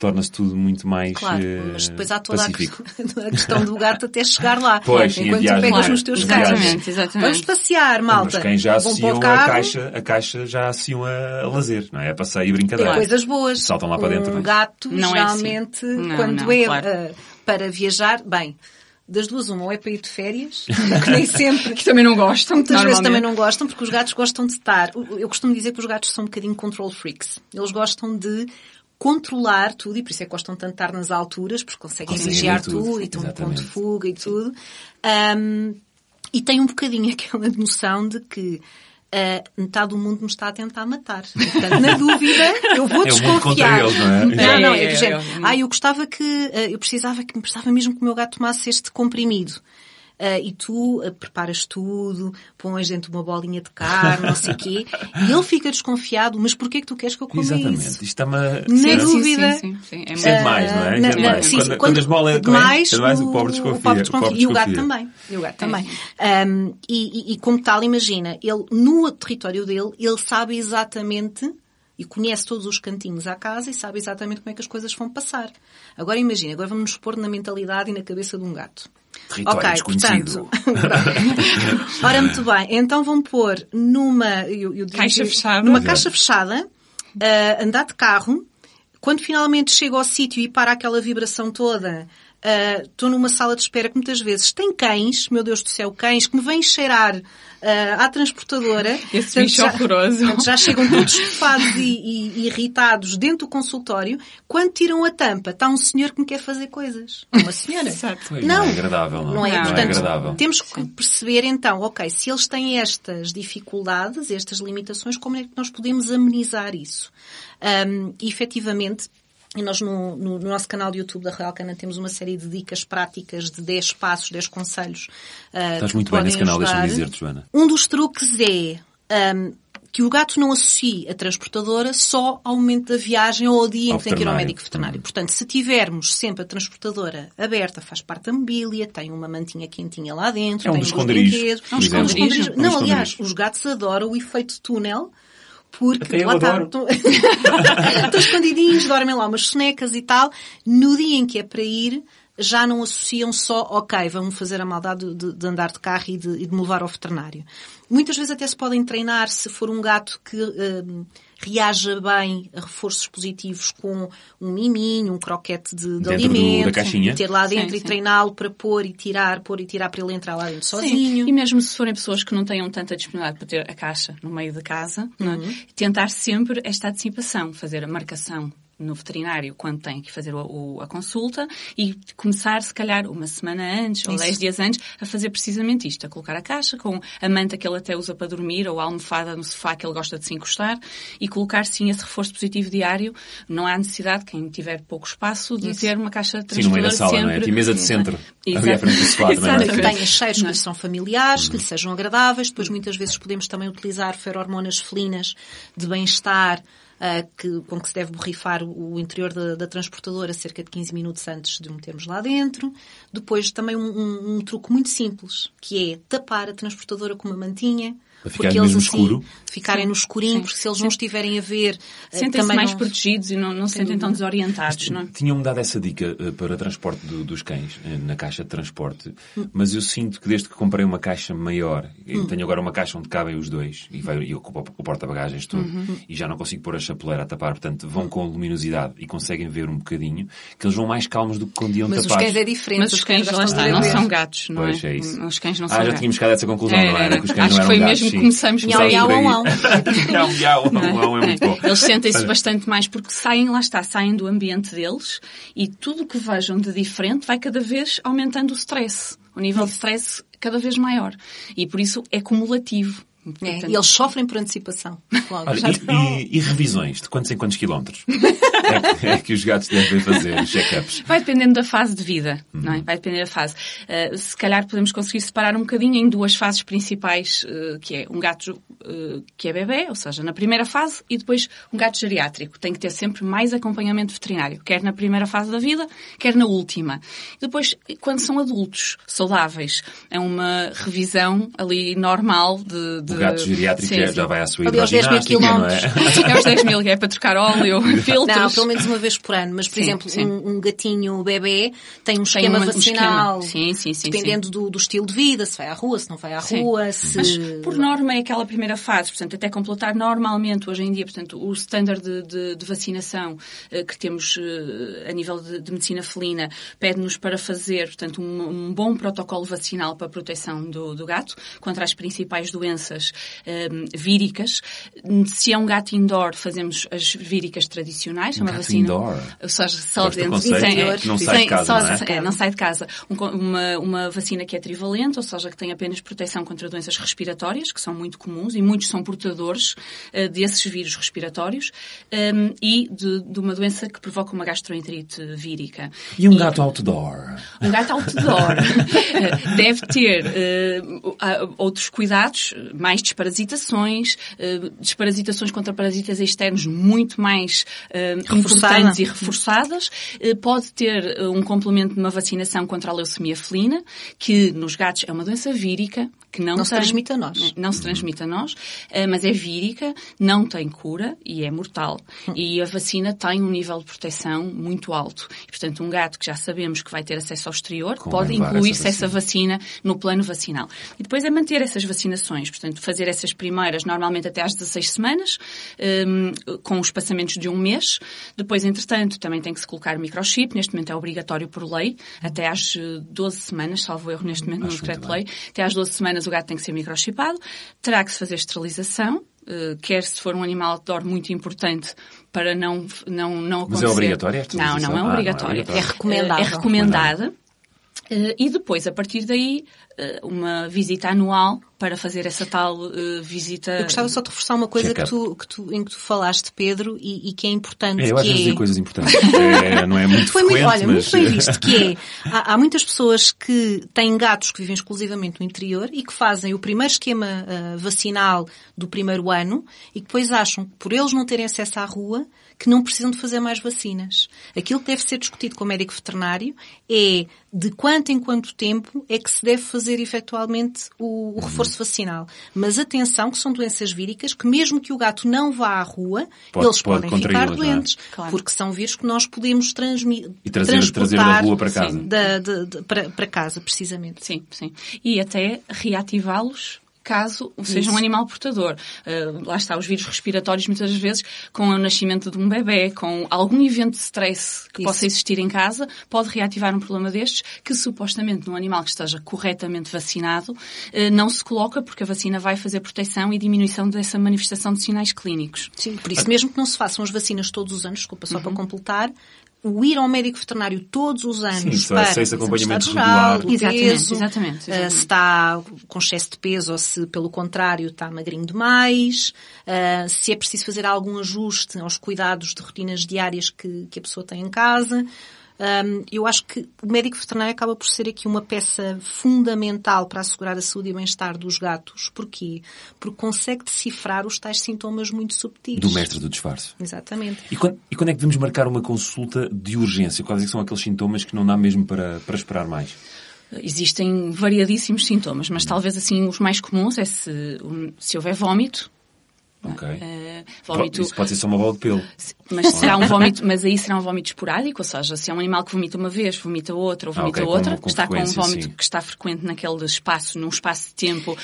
torna-se tudo muito mais Claro, uh, mas depois há toda a questão, a questão, do gato até chegar lá. Pois, enquanto tu pegas claro, nos teus cães. Exatamente, exatamente. Vamos passear, malta. Os cães já associam a caixa, a caixa já associam a, lazer, não é? A passeio e brincadeira. Tem coisas boas. Saltam lá para dentro. Um é? gato, não geralmente, é assim. não, quando não, é claro. uh, para viajar, bem, das duas uma, ou é para ir de férias, que nem sempre. que também não gostam. Muitas vezes também não gostam, porque os gatos gostam de estar. Eu costumo dizer que os gatos são um bocadinho control freaks. Eles gostam de controlar tudo e por isso é que gostam tanto de estar nas alturas, porque conseguem vigiar tudo, tudo, e estão no ponto de fuga e tudo. Um, e tem um bocadinho aquela noção de que Uh, metade do mundo me está a tentar matar. Portanto, na dúvida, eu vou é desconfiar. Eles, não, é? não, não, é, é do género. Ah, eu gostava que, uh, eu precisava que, me precisava mesmo que o meu gato tomasse este comprimido uh, e tu uh, preparas tudo, pões dentro de uma bolinha de carne, não sei o quê, e ele fica desconfiado, mas porquê que tu queres que eu coma Exatamente. isso? Isto está-me... Na dúvida. Sim, sim, sim. É, é demais, não é? Na, na, sim, quando, quando, quando as bolas é demais, demais, o pobre desconfia. O pobre desconfia. Pobre e o gato também. E o gato também. Um, e, e, e como tal, imagina, ele, no território dele, ele sabe exatamente e conhece todos os cantinhos à casa e sabe exatamente como é que as coisas vão passar. Agora imagina, agora vamos nos pôr na mentalidade e na cabeça de um gato. Território ok, desconhecido. portanto. Ora, muito bem. Então vão pôr numa... Eu, eu caixa fechada. Numa caixa fechada, uh, andar de carro. Quando finalmente chega ao sítio e para aquela vibração toda, estou uh, numa sala de espera que muitas vezes tem cães, meu Deus do céu, cães, que me vêm cheirar uh, à transportadora. Esse portanto, bicho já, horroroso. Portanto, já chegam todos estufados e, e, e, irritados dentro do consultório. Quando tiram a tampa, está um senhor que me quer fazer coisas. Uma senhora. Exato. Não, não é agradável. Não, não é? Não portanto, é agradável. temos que perceber então, ok, se eles têm estas dificuldades, estas limitações, como é que nós podemos amenizar isso? Um, e efetivamente, e nós no, no, no, nosso canal de YouTube da Real Cana temos uma série de dicas práticas de 10 passos, 10 conselhos. Uh, Estás muito bem nesse canal, deixa-me dizer-te, Joana. Um dos truques é um, que o gato não associe a transportadora só ao momento da viagem ou ao dia em que tem que ir ao médico veterinário. Uhum. Portanto, se tivermos sempre a transportadora aberta, faz parte da mobília, tem uma mantinha quentinha lá dentro, é um tem esconderijos. É um esconderijo. Não, aliás, os gatos adoram o efeito túnel porque Até lá está. Estão escondidinhos, dormem lá umas sonecas e tal. No dia em que é para ir, já não associam só, ok, vamos fazer a maldade de, de andar de carro e de, e de, me levar ao veterinário. Muitas vezes até se podem treinar se for um gato que uh, reaja bem a reforços positivos com um miminho, um croquete de, de alimento, do, da caixinha. ter lá dentro sim, e treiná-lo para pôr e tirar, pôr e tirar para ele entrar lá dentro sozinho. Sim. E mesmo se forem pessoas que não tenham tanta disponibilidade para ter a caixa no meio da casa, é? uhum. é? tentar sempre esta antecipação, fazer a marcação no veterinário quando tem que fazer o, o, a consulta e começar, se calhar, uma semana antes ou dez dias antes a fazer precisamente isto, a colocar a caixa com a manta que ele até usa para dormir ou a almofada no sofá que ele gosta de se encostar e colocar sim esse reforço positivo diário. Não há necessidade, quem tiver pouco espaço, de Isso. ter uma caixa transportadora sim, no meio da sala, sempre. Não é? Aqui mesa de centro, Exato. ali à frente do sofá. É? Que tenha cheiros que lhe são familiares, que lhe sejam agradáveis. Depois muitas vezes podemos também utilizar ferormonas felinas de bem-estar, que, com que se deve borrifar o, o interior da, da, transportadora cerca de 15 minutos antes de o metermos lá dentro. Depois também um, um, um truque muito simples, que é tapar a transportadora com uma mantinha, para ficar porque eles assim, escuro. ficarem Sim. no escurinho, Sim. porque se eles Sim. não estiverem a ver... Eh, Sentem-se mais não... protegidos e não, não se sentem tão desorientados, não é? Tinham-me dado essa dica uh, para transporte do, dos cães, uh, na caixa de transporte, hum. mas eu sinto que desde que comprei uma caixa maior, hum. tenho agora uma caixa onde cabem os dois, e, vai, e ocupa o porta-bagagens todo, uhum. e já não consigo pôr a chapeleira a tapar, portanto vão com luminosidade e conseguem ver um bocadinho, que eles vão mais calmos do que quando iam mas tapados. Mas os cães é diferente. Mas os cães, lá está, não são gatos, não pois, é? isso. Os cães não ah, são já gatos. tínhamos chegado a essa conclusão, é, não era? Que os cães acho não eram que foi gatos, mesmo que começamos aí. Miau, miau, miau, miau, é muito bom. Eles sentem-se bastante mais porque saem, lá está, saem do ambiente deles e tudo o que vejam de diferente vai cada vez aumentando o stress. O nível de stress cada vez maior. E por isso é cumulativo. É, e eles sofrem por antecipação. Olha, e, e, e, revisões de quantos em quantos quilómetros é, é, que os gatos devem fazer check-ups? Vai dependendo da fase de vida, uhum. não é? Vai depender da fase. Uh, se calhar podemos conseguir separar um bocadinho em duas fases principais, uh, que é um gato uh, que é bebê, ou seja, na primeira fase, e depois um gato geriátrico. Tem que ter sempre mais acompanhamento veterinário, quer na primeira fase da vida, quer na última. Depois, quando são adultos, saudáveis, é uma revisão ali normal de, de gato geriátrico sim, já, já vai à sua idade aos 10 mil quilómetros. É? é aos 10 mil, é para trocar óleo, filtros. Não, pelo menos uma vez por ano. Mas, por sim, exemplo, sim. Um, um, gatinho bebê tem um esquema tem uma, vacinal. Um esquema. Sim, sim, dependendo do, do, estilo de vida, se vai à rua, se não vai à rua, se... Mas, por norma, é aquela primeira fase. Portanto, até completar normalmente, hoje em dia, portanto, o standard de, de, de vacinação uh, que temos uh, a nível de, de medicina felina pede-nos para fazer, portanto, um, um, bom protocolo vacinal para a proteção do, do gato contra as principais doenças um, ehm, víricas. Se é um gato indoor, fazemos as víricas tradicionais, um uma vacina. Indoor. Seja, só dentro. Sem, é, não sai de casa, só, não, é? é? não sai de casa. Um, uma, uma vacina que é trivalente, ou seja, que tem apenas proteção contra doenças respiratórias, que são muito comuns e muitos são portadores uh, desses vírus respiratórios, um, ehm, e de, de, uma doença que provoca uma gastroenterite vírica. E um e, gato outdoor? Um gato outdoor deve ter uh, outros cuidados mais desparasitações, uh, desparasitações contra parasitas externos muito mais uh, importantes e reforçadas. Pode ter um complemento de uma vacinação contra a leucemia felina, que nos gatos é uma doença vírica, que não, não se transmite a nós. Não se transmite a nós, mas é vírica, não tem cura e é mortal. Hum. E a vacina tem um nível de proteção muito alto. E, portanto, um gato que já sabemos que vai ter acesso ao exterior, Como pode incluir-se essa, essa vacina no plano vacinal. E depois é manter essas vacinações. Portanto, fazer essas primeiras, normalmente até às 16 semanas, um, com os passamentos de um mês. Depois, entretanto, também tem que se colocar microchip. Neste momento é obrigatório por lei, até às 12 semanas, salvo erro neste momento Acho no decreto-lei. Até às 12 semanas o gato tem que ser microchipado. Terá que se fazer esterilização. Uh, quer se for um animal outdoor muito importante para não, não, não acontecer. Mas é obrigatório Não, não é obrigatório. Ah, não é, é recomendada. É recomendada. Uh, e depois, a partir daí, uma visita anual para fazer essa tal uh, visita. Eu gostava só de reforçar uma coisa que tu, que tu, em que tu falaste, Pedro, e, e que é importante. É, eu às vezes é... dizer coisas importantes. É, não é muito Foi frequente, Olha, mas... muito bem visto, que é, há, há, muitas pessoas que têm gatos que vivem exclusivamente no interior e que fazem o primeiro esquema uh, vacinal do primeiro ano e que depois acham que por eles não terem acesso à rua, que não precisam de fazer mais vacinas. Aquilo que deve ser discutido com o médico veterinário é de quanto em quanto tempo é que se deve fazer efetualmente o, o reforço vacinal. Mas atenção que são doenças víricas que mesmo que o gato não vá à rua, pode, eles pode podem ficar é? doentes. É? Claro. Porque são vírus que nós podemos transmitir. E trazer, trazer da rua para casa. Da, de, de, para, para casa, precisamente. Sim, sim. E até reativá-los caso seja Isso. um animal portador. Uh, lá está, os vírus respiratórios muitas vezes com o nascimento de um bebê, com algum evento de stress que Isso. possa existir em casa, pode reativar um problema destes que supostamente num animal que esteja corretamente vacinado uh, não se coloca porque a vacina vai fazer proteção e diminuição dessa manifestação de sinais clínicos. Sim, por isso mesmo que não se façam as vacinas todos os anos, desculpa só uhum. para completar, o ir ao médico veterinário todos os anos Sim, para se esse acompanhamento regular. Peso, exatamente, exatamente, exatamente. Uh, se está com excesso de peso ou se, pelo contrário, está magrinho demais, uh, se é preciso fazer algum ajuste aos cuidados de rotinas diárias que, que a pessoa tem em casa. Um, eu acho que o médico veterinário acaba por ser aqui uma peça fundamental para assegurar a saúde e o bem-estar dos gatos. Porquê? Porque consegue decifrar os tais sintomas muito subtis. Do mestre do disfarce. Exatamente. E quando, e quando é que devemos marcar uma consulta de urgência? Quais é são aqueles sintomas que não dá mesmo para, para esperar mais? Existem variadíssimos sintomas, mas talvez assim os mais comuns é se, se houver vômito, Ok. Uh, vómito... Isso pode ser só uma bola de pelo. Mas será um vómito, mas aí será um vómito esporádico, ou seja, se é um animal que vomita uma vez, vomita outra, ou vomita ah, okay, outra, com, com está com um vómito sim. que está frequente naquele espaço, num espaço de tempo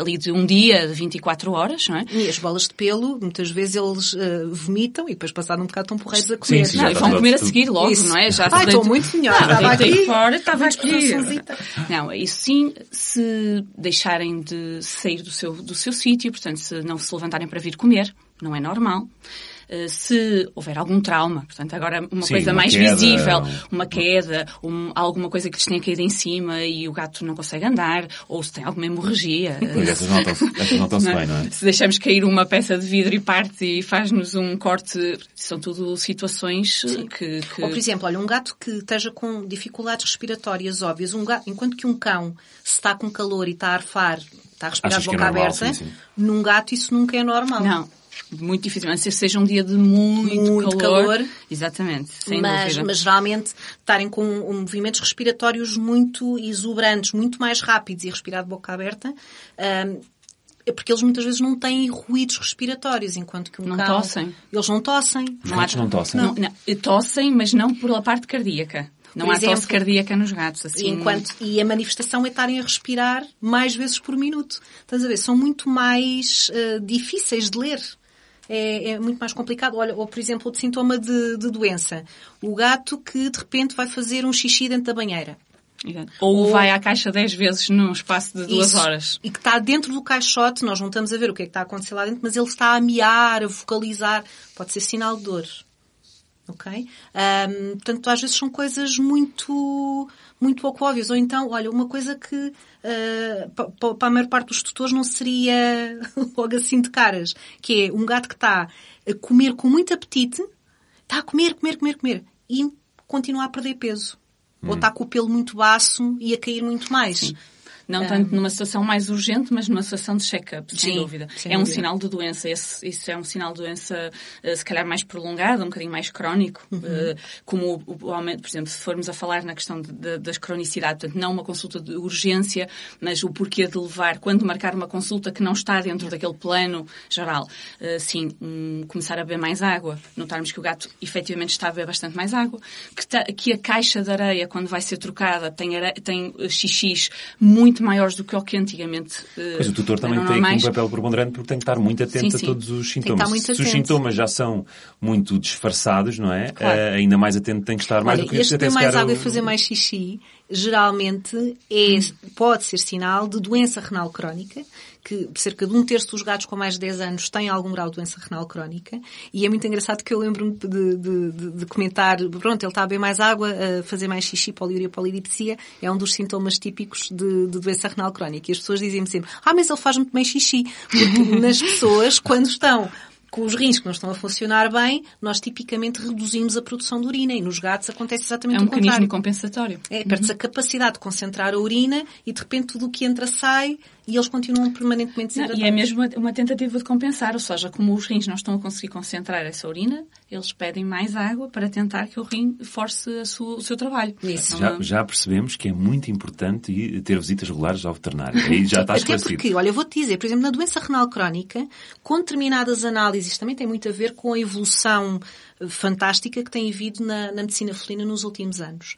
ali de um dia, de 24 horas, não é? E as bolas de pelo, muitas vezes eles uh, vomitam e depois passado um bocado estão porreiros a comer. Sim, sim, não, e vão comer a seguir logo, isso. não é? Já ah, estou muito melhor. Não, estava aqui. fora, estava aqui. Não, isso sim, se deixarem de sair do seu, do seu sítio, portanto, se não se levantarem para vir comer, não é normal. Eh, se houver algum trauma, portanto, agora uma Sim, coisa uma mais queda, visível, uma queda, um, alguma coisa que lhes tenha caído em cima e o gato não consegue andar, ou se tem alguma hemorragia. Pois, essas notam-se notam bem, não é? Se deixamos cair uma peça de vidro e parte e faz-nos um corte, são tudo situações que, que, Ou, por exemplo, olha, um gato que esteja com dificuldades respiratórias óbvias, um gato, enquanto que um cão, se está com calor e está a arfar, está a respirar de boca é normal, aberta, sim, sim. num gato isso nunca é normal. Não muito não ser seja um dia de muito, muito calor. calor. Exatamente, sem mas, dúvida. Mas geralmente estarem com movimentos respiratórios muito exuberantes, muito mais rápidos e respirar de boca aberta, um, é porque eles muitas vezes não têm ruídos respiratórios, enquanto que um não cão... tossem. Eles não tossem. Os gatos não tossem? Não, não, tossem, mas não por a parte cardíaca. Não por há exemplo, tosse cardíaca nos gatos, assim. Enquanto, e a manifestação é estarem a respirar mais vezes por minuto. Estás a ver? São muito mais uh, difíceis de ler é, é muito mais complicado. Olha, ou por exemplo, o sintoma de, de doença. O gato que de repente vai fazer um xixi dentro da banheira. Ou, Ou, vai à caixa 10 vezes num espaço de duas isso, horas. E que está dentro do caixote, nós não estamos a ver o que é que está a acontecer lá dentro, mas ele está a miar, a vocalizar. Pode ser sinal de dor. Ok? Um, portanto, às vezes são coisas muito, muito pouco óbvias. Ou então, olha, uma coisa que uh, para a maior parte dos tutores não seria logo assim de caras, que é um gato que está a comer com muito apetite, está a comer, comer, comer, comer, e continua a perder peso. Hum. Ou está com o pelo muito baço e a cair muito mais. Sim. Não tanto numa situação mais urgente, mas numa situação de check-up, sem dúvida. Sem é um sinal de doença. Esse, isso é um sinal de doença, eh, se calhar, mais prolongado, um bocadinho mais crónico. Uhum. Eh, como o, aumento, por exemplo, se formos a falar na questão de, de, das cronicidades, portanto, não uma consulta de urgência, mas o porquê de levar, quando marcar uma consulta que não está dentro daquele plano geral. Eh, sim, um, começar a beber mais água, notarmos que o gato efetivamente está a beber bastante mais água, que, ta, que a caixa de areia, quando vai ser trocada, tem, areia, tem xixis muito muito maiores do que o que antigamente uh, Pois o tutor também tem um papel preponderante porque tem que estar muito atento sim, sim. a todos os sintomas. Se atento. os sintomas já são muito disfarçados, não é? Claro. Uh, ainda mais atento tem que estar mais Olha, do que este ter mais água o... e fazer mais xixi geralmente é, pode ser sinal de doença renal crónica que cerca de um terço dos gatos com mais de 10 anos têm algum grau de doença renal crónica. E é muito engraçado que eu lembro-me de, de, de, de, comentar, pronto, ele está a beber mais água, a fazer mais xixi, poliúria, polidipsia, é um dos sintomas típicos de, doença renal crónica. E as pessoas dizem-me sempre, ah, mas ele faz muito bem xixi. Porque nas pessoas, quando estão com os rins que não estão a funcionar bem, nós tipicamente reduzimos a produção de urina e nos gatos acontece exatamente o contrário. É um mecanismo compensatório. É, perde-se uhum. a capacidade de concentrar a urina e de repente tudo o que entra sai e eles continuam permanentemente desidratados. e é mesmo uma tentativa de compensar, ou seja, como os rins não estão a conseguir concentrar essa urina, eles pedem mais água para tentar que o rim force sua, o seu trabalho. Isso. Já, já, percebemos que é muito importante ter visitas regulares ao veterinário. Aí já está esclarecido. Até porque, olha, eu vou-te dizer, por exemplo, na doença renal crónica, com determinadas análises análises também tem muito a ver com a evolução fantástica que tem havido na, na medicina felina nos últimos anos.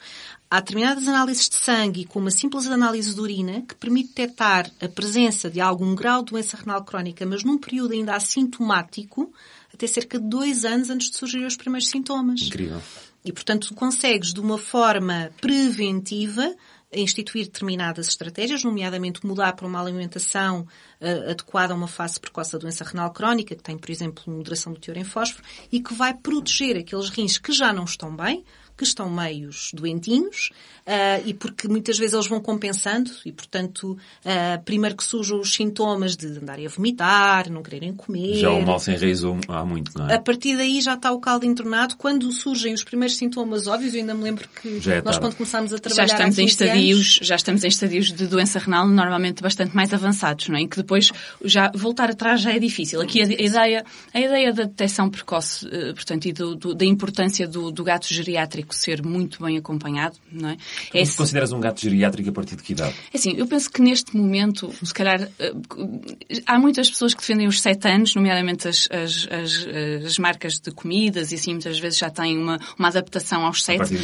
Há determinadas análises de sangue, como uma simples análise de urina, que permite detectar a presença de algum grau de doença renal crónica, mas num período ainda assintomático, até cerca de dois anos antes de surgir os primeiros sintomas. Incrível. E, portanto, consegues, de uma forma preventiva, instituir determinadas estratégias, nomeadamente mudar para uma alimentação uh, adequada a uma fase precoce da doença renal crónica, que tem, por exemplo, moderação do teor em fósforo, e que vai proteger aqueles rins que já não estão bem, que estão meios doentinhos uh, e porque muitas vezes eles vão compensando e, portanto, uh, primeiro que surjam os sintomas de andarem a vomitar, não quererem comer. Já o mal se enraizou há muito, não é? A partir daí já está o caldo entornado. Quando surgem os primeiros sintomas óbvios, eu ainda me lembro que é nós quando começámos a trabalhar já estamos em estadios anos, Já estamos em estadios de doença renal normalmente bastante mais avançados, não é? Em que depois já voltar atrás já é difícil. Aqui a, a ideia, a ideia da detecção precoce, eh, portanto, e do, do, da importância do, do gato geriátrico ser muito bem acompanhado, não é? é consideras um gato geriátrico a partir de que idade? É assim, eu penso que neste momento, se calhar, eh, há muitas pessoas que defendem os 7 anos, nomeadamente as, as, as, as, marcas de comidas e assim muitas vezes já têm uma, uma adaptação aos 7. Uh,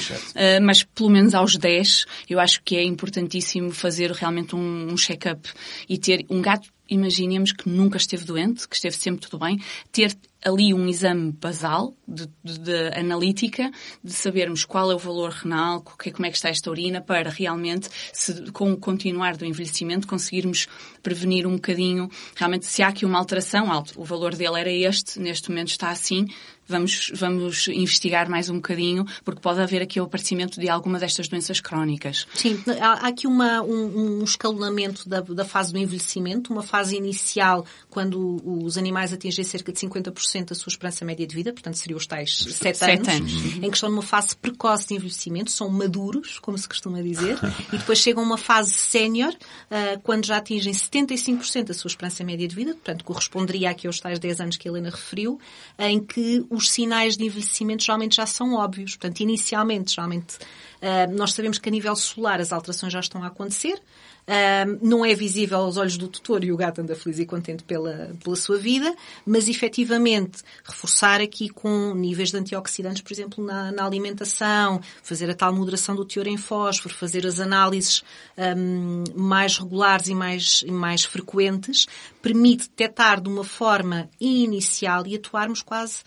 mas pelo menos aos 10, eu acho que é importantíssimo fazer realmente um, um check-up e ter um gato imaginemos que nunca esteve doente, que esteve sempre tudo bem, ter ali um exame basal de, de, de, analítica, de sabermos qual é o valor renal, como é que está esta urina, para realmente, se, com o continuar do envelhecimento, conseguirmos prevenir um bocadinho, realmente, se há aqui uma alteração, alto, o valor dele era este, neste momento está assim, vamos, vamos investigar mais um bocadinho, porque pode haver aqui o aparecimento de alguma destas doenças crónicas. Sim, há aqui uma, um, um escalonamento da, da fase do envelhecimento, uma fase inicial, quando os animais atingem cerca de 50% da sua esperança média de vida, portanto seriam os tais 7 anos, anos, em que estão numa fase precoce de envelhecimento, são maduros, como se costuma dizer, e depois chegam a uma fase sénior, uh, quando já atingem 75% da sua esperança média de vida, portanto corresponderia aqui aos tais 10 anos que a Helena referiu, em que os sinais de envelhecimento geralmente já são óbvios. Portanto, inicialmente, geralmente, uh, nós sabemos que a nível solar as alterações já estão a acontecer. Uh, não é visível aos olhos do tutor e o gato anda feliz e contente pela, pela sua vida, mas efetivamente reforçar aqui com níveis de antioxidantes, por exemplo, na, na alimentação, fazer a tal moderação do teor em fósforo, fazer as análises um, mais regulares e mais, e mais frequentes, permite detectar de uma forma inicial e atuarmos quase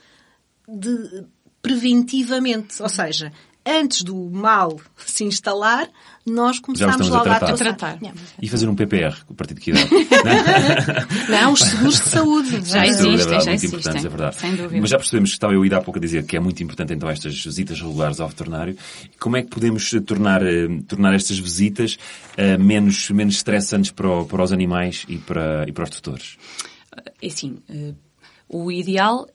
de, preventivamente, ou seja, antes do mal se instalar, nós começamos logo a, a tratar. E fazer um PPR a partir de que idade? não, os seguros de saúde. Já existem, é verdade, já muito existem. é verdade. Sem dúvida. Mas já percebemos que estava eu ir há pouco a dizer que é muito importante então estas visitas regulares ao veterinário. Como é que podemos tornar, eh, tornar estas visitas uh, menos, menos estressantes para, para os animais e para, e para os tutores? É assim, uh, o ideal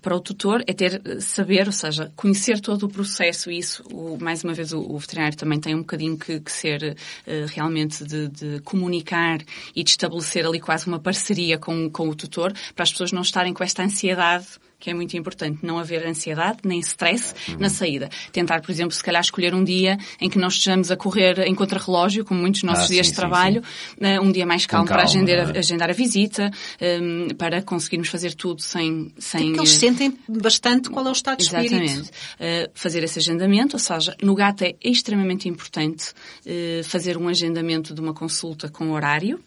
para o tutor é ter eh, saber, ou seja, conhecer todo o processo e isso, o, mais uma vez, o, o, veterinário também tem um bocadinho que, que ser uh, realmente de, de, comunicar e de estabelecer ali quase uma parceria com, com o tutor para as pessoas não estarem com esta ansiedade que é muito importante. Não haver ansiedade nem stress uhum. na saída. Tentar, por exemplo, se calhar escolher um dia em que nós estejamos a correr em contra-relógio, como muitos nossos ah, dias sim, de trabalho, sim, sim. Eh, um dia mais calmo, calma, para agendar, é? agendar, a visita, um, ehm, para conseguirmos fazer tudo sem... sem Porque eles sentem bastante qual é o estado de espírito. Exatamente. Uh, fazer esse agendamento, ou seja, no gato é extremamente importante uh, fazer um agendamento de uma consulta com horário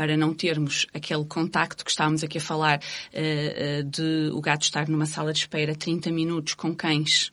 para não termos aquele contacto que estávamos aqui a falar uh, uh, de o gato estar numa sala de espera 30 minutos com cães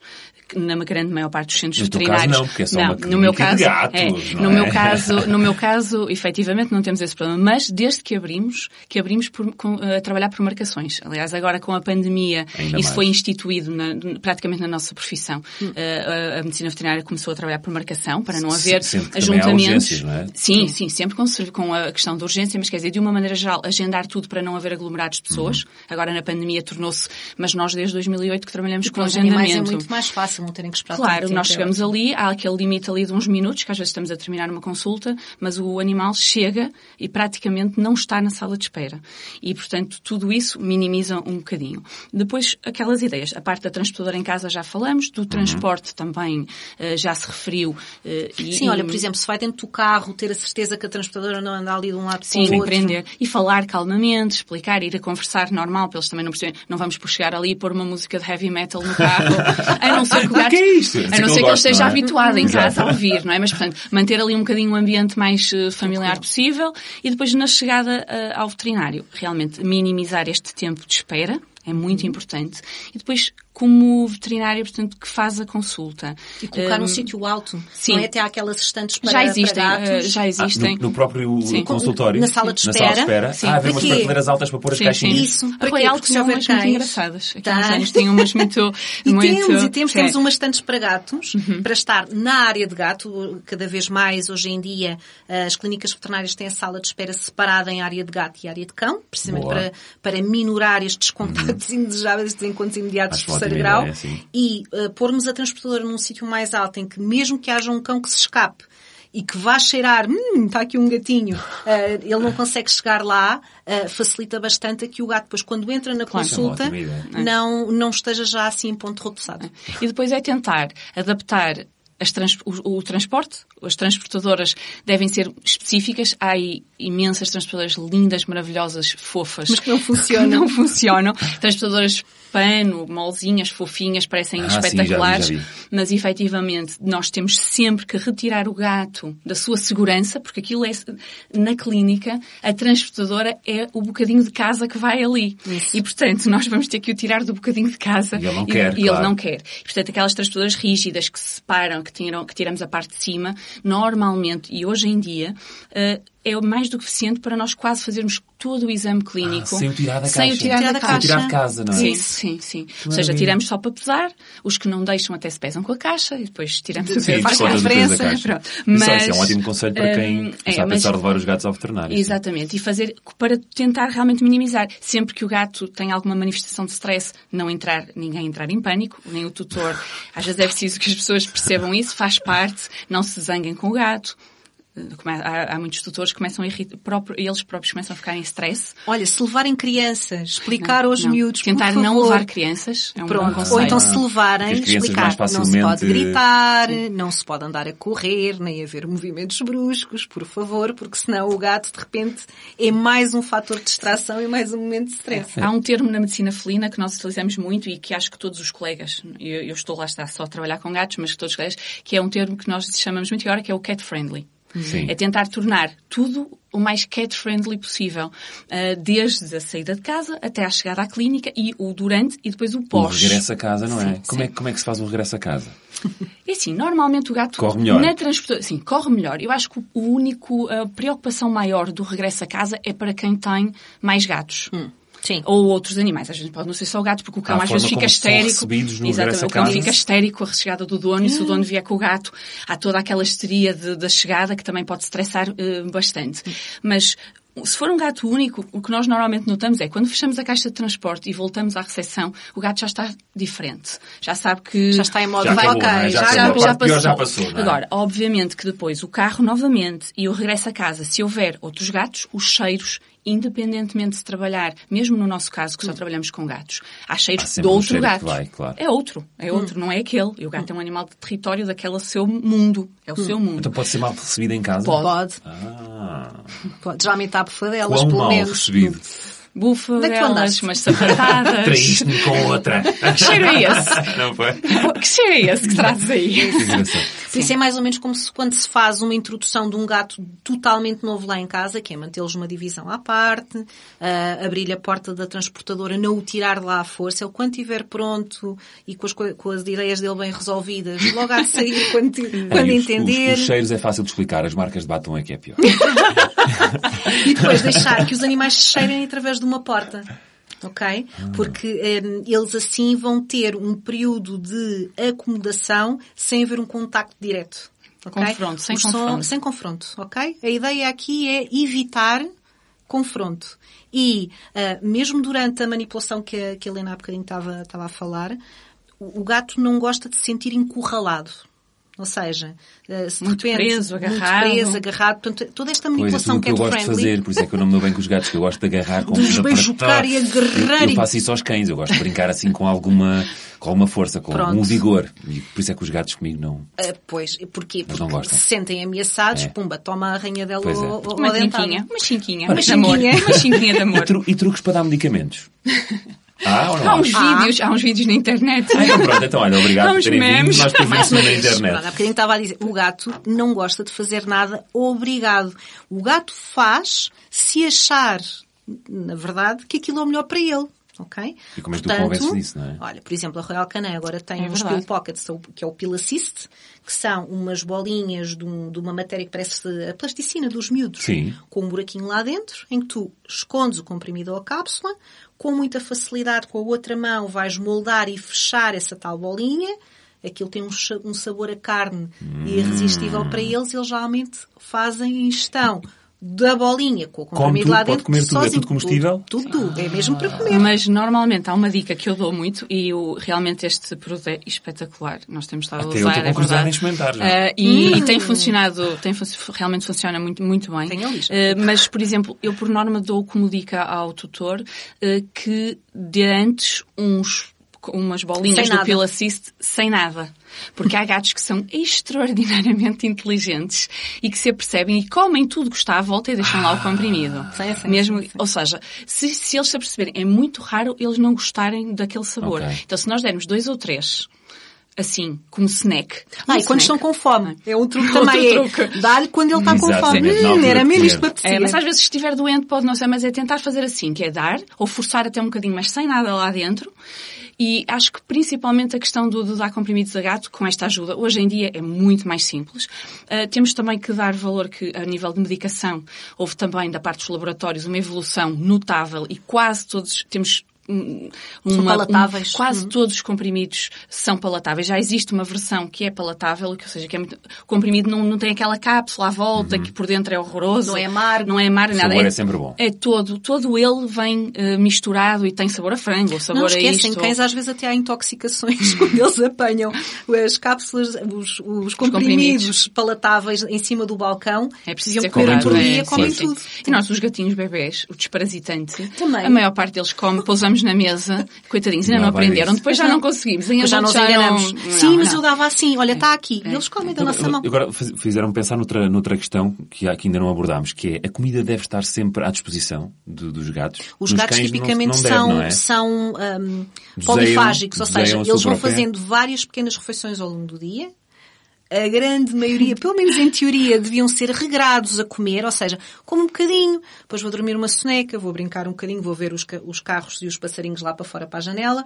na grande maior parte dos centros no veterinários. Caso não, porque é só não, uma no meu caso, gatos, é, no é? meu caso, no meu caso, efetivamente não temos esse problema, mas desde que abrimos, que abrimos por, com, a trabalhar por marcações. Aliás, agora com a pandemia, Ainda isso mais. foi instituído na, praticamente na nossa profissão. Hum. Uh, a, a, medicina veterinária começou a trabalhar por marcação para não haver ajuntamentos. Não é? Sim, sim, sempre com, com a questão da urgência, mas quer dizer, de uma maneira geral, agendar tudo para não haver aglomerados de pessoas. Uhum. Agora na pandemia tornou-se, mas nós desde 2008 que trabalhamos e com agendamento. é muito mais fácil fácil não terem que esperar Claro, nós é chegamos ali, há aquele limite ali de uns minutos, que às vezes estamos a terminar uma consulta, mas o animal chega e praticamente não está na sala de espera. E, portanto, tudo isso minimiza um bocadinho. Depois, aquelas ideias. A parte da transportadora em casa já falamos, do transporte uhum. também uh, já se referiu. Uh, e, Sim, olha, por exemplo, se vai dentro do carro, ter a certeza que a transportadora não anda ali de um lado Sim, para o outro. Sim, E falar calmamente, explicar, ir a conversar normal, para eles também não perceberem. Não vamos por chegar ali e pôr uma música de heavy metal no carro, a não ser o gato, é isto? a não ser que ele esteja é? habituado em casa a ouvir, não é? Mas, portanto, manter ali um bocadinho o ambiente mais uh, familiar possível e depois na chegada uh, ao veterinário, realmente minimizar este tempo de espera, é muito uhum. importante. E depois como veterinária, portanto, que faz a consulta. E colocar um, num sítio alto. Sim. Não é até aquelas estantes para, já existem, para gatos. Uh, já existem. Ah, no, no, próprio sim. consultório? Na sala de espera. Na sala de espera. Sim. Ah, haver umas prateleiras altas para pôr as caixinhas. Isso. Para? Porque se houver cães... muito engraçadas. Aqui tá. tem umas muito... e muito... temos, e temos, temos umas estantes para gatos, uhum. para estar na área de gato. Cada vez mais, hoje em dia, as clínicas veterinárias têm a sala de espera separada em área de gato e área de cão, precisamente para, para minorar estes contactos uhum. indesejáveis, estes encontros imediatos de terceiro grau. Ideia, e uh, pormos a transportadora num sítio mais alto em que mesmo que haja um cão que se escape e que vá cheirar, hum, está aqui um gatinho, uh, ele não consegue chegar lá, uh, facilita bastante a que o gato depois, quando entra na claro, consulta, é não, não esteja já assim em ponto roçado. E depois é tentar adaptar Trans, o, o, transporte, as transportadoras devem ser específicas. Há imensas transportadoras lindas, maravilhosas, fofas. Mas que não funcionam. Que não funcionam. transportadoras pano, molzinhas, fofinhas, parecem ah, espetaculares. Sim, já vi, já vi. Mas efetivamente nós temos sempre que retirar o gato da sua segurança, porque aquilo é, na clínica, a transportadora é o bocadinho de casa que vai ali. Isso. E portanto nós vamos ter que o tirar do bocadinho de casa. E ele não e, quer. E claro. ele não quer. E, portanto aquelas transportadoras rígidas que se separam, que, tiram, que tiramos a parte de cima, normalmente e hoje em dia, uh, é mais do que suficiente para nós quase fazermos todo o exame clínico. Ah, sem o tirar da sem caixa. O tirar da caixa. Sem tirar de casa, não é? Sim, sim, sim. Ou seja, tiramos só para pesar, os que não deixam até se pesam com a caixa e depois tiramos sim, sim, faz a diferença. Mas, isso é um ótimo conselho para quem um, está é, a pensar mas, levar os gatos ao veterinário. Exatamente. Sim. E fazer, para tentar realmente minimizar. Sempre que o gato tem alguma manifestação de stress, não entrar, ninguém entrar em pânico, nem o tutor. Às vezes é preciso que as pessoas percebam isso, faz parte, não se zanguem com o gato Há, há, muitos tutores que começam a irritar, próprio, eles próprios começam a ficar em stress. Olha, se levarem crianças, explicar não, aos não. miúdos, Tentar não levar crianças é um Pronto. bom Ou então se levarem, explicar, facilmente... não se pode gritar, Sim. não se pode andar a correr, nem haver movimentos bruscos, por favor, porque senão o gato, de repente, é mais um fator de distração e mais um momento de stress. Há um termo na medicina felina que nós utilizamos muito e que acho que todos os colegas, eu, eu estou lá está só a trabalhar com gatos, mas que todos os colegas, que é um termo que nós chamamos muito agora, que é o cat friendly. Sim. É tentar tornar tudo o mais cat-friendly possível, uh, desde a saída de casa até a chegada à clínica e o durante e depois o pós. O regresso a casa, não é? sim, é? Como, sim. é? Como é que se faz o regresso a casa? É assim, normalmente o gato corre melhor. na transportação, sim, corre melhor. Eu acho que o único a preocupação maior do regresso a casa é para quem tem mais gatos. Hum. Sim. Ou outros animais. Às vezes pode não ser só o gato, porque o cão às vezes fica histérico. Exatamente. O cão fica histérico com a chegada do dono e se o dono vier com o gato, há toda aquela histeria da chegada que também pode estressar uh, bastante. Mas se for um gato único, o que nós normalmente notamos é quando fechamos a caixa de transporte e voltamos à recepção, o gato já está diferente. Já sabe que. Já está em modo já vai, acabou, ok, é? já, já, já, já, passou. Já passou é? Agora, obviamente que depois o carro novamente e o regresso a casa, se houver outros gatos, os cheiros independentemente de se trabalhar, mesmo no nosso caso, que só trabalhamos com gatos, há cheiro há de outro um gato. Vai, claro. É outro, é outro, hum. não é aquele. E o gato hum. é um animal de território daquele seu mundo. É o hum. seu mundo. Então pode ser mal recebido em casa? Pode. Pode. Ah. pode. Geralmente há bufadelas, Quão pelo mal menos. recebido? Bufadelas, mas sapatadas. Traíste-me com outra. Que cheiro é esse? Não foi? Que cheiro é esse que trazes aí? Que Isso é mais ou menos como se, quando se faz uma introdução de um gato totalmente novo lá em casa, que é mantê-los numa divisão à parte, uh, abrir-lhe a porta da transportadora, não o tirar lá à força. Ele, quando estiver pronto e com as, com as ideias dele bem resolvidas, logo a sair quando, quando entender. Os, os, cheiros é fácil de explicar, as marcas de batom é que é pior. e depois deixar que os animais se cheirem através de uma porta. Ok? Porque um, eles assim vão ter um período de acomodação sem haver um contacto direto. Okay? Confronto, sem confronto. sem confronto, ok? A ideia aqui é evitar confronto. E uh, mesmo durante a manipulação que a, que a Helena há bocadinho estava, estava a falar, o gato não gosta de se sentir encurralado. Ou seja, eh, se muito de repente, preso, agarrado. Muito preso, agarrado. Portanto, toda esta pois manipulação é, que é eu do gosto friendly. de fazer, por isso é que eu não me dou bem com os gatos, que eu gosto de agarrar com De os beijocar e agarrar Eu, e- eu faço isso aos cães, eu gosto de brincar assim com alguma, com alguma força, com Pronto. algum vigor. E por isso é que os gatos comigo não. Ah, pois, porquê? Mas não Porque gostam. se sentem ameaçados, É. pumba, toma a arranhadela Pois é. ou, ou Uma dentado. chinquinha, uma chinquinha, Uma uma chinquinha. Uma chinquinha de E, amor. tru- e truques para dar medicamentos? Ah, ou não? Há uns Ah. vídeos, há uns vídeos na internet. Ah, então pronto, então olha, obrigado por uns terem vindo. memes. Nós uma na pronto, há internet. bocadinho estava a dizer, o gato não gosta de fazer nada obrigado. O gato faz se achar, na verdade, que aquilo é o melhor para ele. Ok? E como é que tu convences disso, não é? Olha, por exemplo, a Royal Canin agora tem É os verdade. Pill Pockets, que é o Pill Assist, que são umas bolinhas de, um- de uma matéria que parece a plasticina dos miúdos, Sim. com um buraquinho lá dentro, em que tu escondes o comprimido ou a cápsula, com muita facilidade, com a outra mão, vais moldar e fechar essa tal bolinha. Aquilo tem um, um sabor a carne e Hum. irresistível para eles. Eles geralmente fazem a ingestão da bolinha com o comprimido tudo? lá Pode dentro. comer tudo? É sozinho. tudo comestível? Tudo, tudo. É mesmo para comer. Mas normalmente há uma dica que eu dou muito e eu, realmente este produto é espetacular. Nós temos estado Até a eu usar, estou com é verdade. em experimentar já. Eh, e tem funcionado, tem, realmente funciona muito, muito bem. Lista. Eh, mas, por exemplo, eu por norma dou como dica ao tutor eh, que dê antes uns umas bolinhas Sem do. Pill Assist sem nada. Porque há gatos que são extraordinariamente inteligentes e que se apercebem e comem tudo que está à volta e deixam lá o comprimido. Sim, sim, Mesmo, sim, sim. ou seja, se, se eles se aperceberem, é muito raro eles não gostarem daquele sabor. Ok. Então, se nós dermos dois ou três, assim, como snack. Ah, um e quando snack. estão com fome. É um truque Outro também. É truque. dar-lhe quando ele está com fome. na Hum, era mesmo isto para É, mas às vezes se estiver doente pode não ser, mas é tentar fazer assim, que é dar, ou forçar até um bocadinho, mas sem nada lá dentro. E acho que principalmente a questão do, do dar comprimidos a gato, com esta ajuda, hoje em dia é muito mais simples. Ah, temos também que dar valor que, a nível de medicação, houve também da parte dos laboratórios uma evolução notável e quase todos temos uma- palatáveis. um- quase Uhum. todos os comprimidos são palatáveis. Já existe uma versão que é palatável, que, ou seja, que é muito, o comprimido não, não tem aquela cápsula à volta, que por dentro é horroroso. Não é amargo. Não é amargo, O nada. sabor é sempre bom. É todo, todo ele vem eh, misturado e tem sabor a frango, ou sabor Não a esquecem, isto. cães às vezes até há intoxicações quando eles apanham as cápsulas, os, os comprimidos, comprimidos. palatáveis em cima do balcão. É preciso ter comer cuidado. por é, dia, sim, comem sim. tudo. E nós, os gatinhos bebés, o desparasitante, Também. a maior parte deles come, pousamos na mesa, coitadinhos, ainda Não, não, aprenderam. Depois já não conseguimos. Depois já nos enganamos. não- Sim, não, mas não. eu dava assim, olha, está aqui. É. Eles comem da nossa mão. Agora fizeram pensar noutra, noutra questão que, ainda não abordámos, que é a comida deve estar sempre à disposição do- dos gatos. Os Nos gatos tipicamente não deve, são, não é? são Deseiam- polifágicos, ou seja, eles vão fazendo várias pequenas refeições ao longo do dia. A grande maioria, pelo menos em teoria, deviam ser regrados a comer, ou seja, como um bocadinho, depois vou dormir uma soneca, vou brincar um bocadinho, vou ver os, os carros e os passarinhos lá para fora para a janela,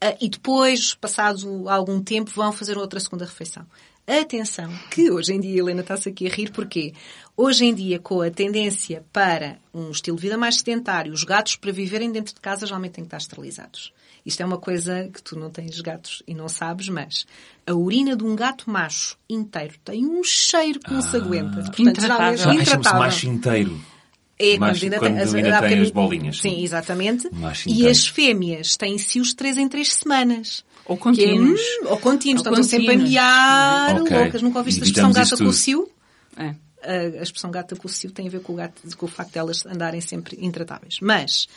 ah, e depois, passado algum tempo, vão fazer outra segunda refeição. Atenção, que hoje em dia, Helena está-se aqui a rir, porque hoje em dia, com a tendência para um estilo de vida mais sedentário, os gatos para viverem dentro de casa geralmente têm que estar esterilizados. Isto é uma coisa que tu não tens gatos e não sabes, mas a urina de um gato macho inteiro tem um cheiro que não se aguenta. Portanto, Intratável. geralmente, Ah, chama-se intratável. macho inteiro. É, quando Macho- ainda quando tem, as- ainda tem as bolinhas, sim. Sim, exatamente. Macho E inteiro. as fêmeas têm cios 3 em 3 semanas. Ou é, contínuos. hum, ou contínuos. Ou Então estão sempre a contínuos. miar Ok. loucas. Nunca ouviste a expressão gata com o cio? É. A a expressão gata com o cio tem a ver com o, gato, com o facto de elas andarem sempre intratáveis. Mas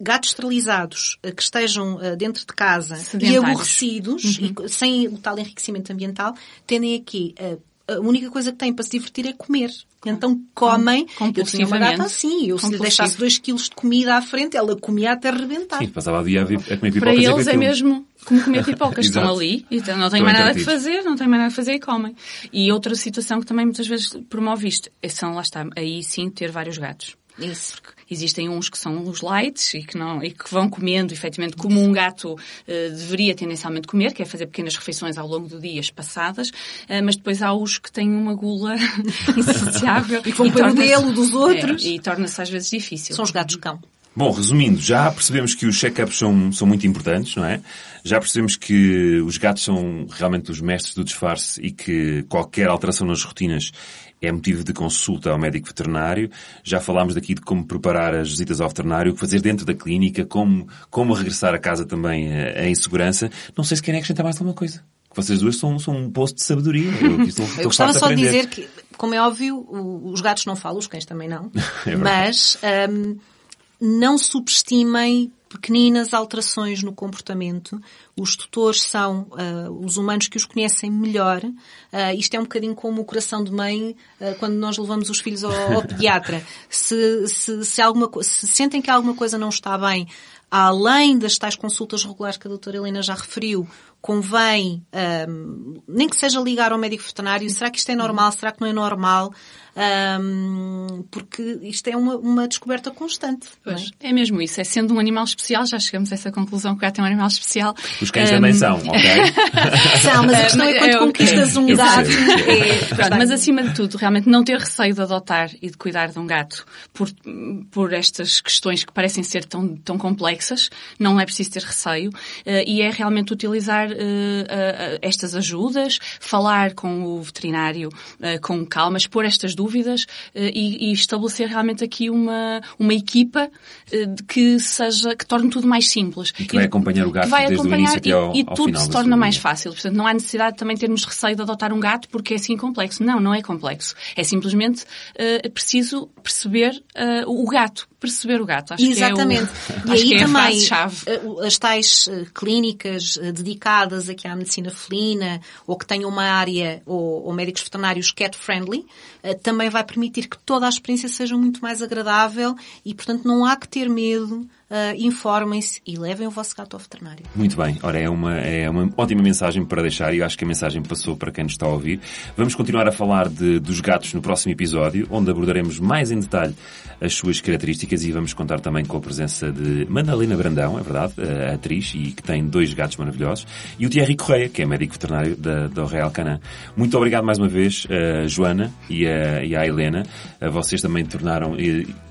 gatos esterilizados eh, que estejam eh, dentro de casa e aborrecidos e co- sem o tal enriquecimento ambiental tendem aqui a a única coisa que têm para se divertir é comer. Então comem. Eu tinha uma gata assim. Eu se lhe deixasse 2 quilos de comida à frente, ela comia até arrebentar. Sim, passava o dia a, a comer pipocas Para e a eles é filme. mesmo como comer pipocas. Estão ali e então não têm mais nada que entretidos. fazer, não têm mais nada que fazer e comem. E outra situação que também muitas vezes promove isto é são, lá está, aí sim ter vários gatos. Isso. Porque existem uns que são os lights e que, não, e que vão comendo, efetivamente, como um gato eh, deveria tendencialmente comer, que é fazer pequenas refeições ao longo do dia espaçadas, eh, mas depois há os que têm uma gula insaciável. E que vão pelo torna-se- dele dos outros. É, e torna-se às vezes difícil. São os gatos cão. Bom, resumindo, já percebemos que os check-ups são, são muito importantes, não é? Já percebemos que os gatos são realmente os mestres do disfarce e que qualquer alteração nas rotinas é motivo de consulta ao médico veterinário. Já falámos daqui de como preparar as visitas ao veterinário, o que fazer dentro da clínica, como, como regressar a casa também em segurança. Não sei se querem acrescentar mais alguma coisa. Vocês duas são, são um posto de sabedoria. Eu, estou, eu gostava só de dizer que, como é óbvio, os gatos não falam, os cães também não. é mas um, não subestimem pequeninas alterações no comportamento. Os tutores são uh, os humanos que os conhecem melhor. Uh, isto é um bocadinho como o coração de mãe uh, quando nós levamos os filhos ao, ao pediatra. Se, se, se, alguma, se sentem que alguma coisa não está bem, além das tais consultas regulares que a doutora Helena já referiu, convém, um, nem que seja ligar ao médico veterinário, será que isto é normal, será que não é normal? Um, porque isto é uma, uma descoberta constante. Pois, é? é? mesmo isso. É sendo um animal especial, já chegamos a essa conclusão que o gato é um animal especial. Os cães um... também são, ok? são, mas a questão é quando é, conquistas um gato. É, Pronto, mas acima de tudo, realmente não ter receio de adotar e de cuidar de um gato por, por estas questões que parecem ser tão, tão complexas, não é preciso ter receio uh, e é realmente utilizar uh, uh, estas ajudas, falar com o veterinário com calma, expor estas dúvidas dúvidas uh, e, e, estabelecer realmente aqui uma, uma equipa uh, que seja, que torne tudo mais simples. E que vai acompanhar o gato desde o início até ao, e, e ao tudo se torna mais fácil. Portanto, não há necessidade de também termos receio de adotar um gato porque é assim complexo. Não, não é complexo. É simplesmente uh, preciso perceber o gato perceber o gato. Acho Exatamente. Que é o, e aí é também eh, as tais eh, clínicas eh, dedicadas aqui à medicina felina ou que tenham uma área ou, ou médicos veterinários cat-friendly também vai permitir que toda a experiência seja muito mais agradável e, portanto, não há que ter medo uh, informem-se e levem o vosso gato ao veterinário. Muito bem. Ora, é uma, é uma ótima mensagem para deixar e eu acho que a mensagem passou para quem nos está a ouvir. Vamos continuar a falar de, dos gatos no próximo episódio, onde abordaremos mais em detalhe as suas características e vamos contar também com a presença de Madalena Brandão, é verdade, a atriz e que tem dois gatos maravilhosos, e o Thierry Correia, que é médico veterinário da, do Real Canin. Muito obrigado mais uma vez, a Joana e a, e a Helena. Vocês também tornaram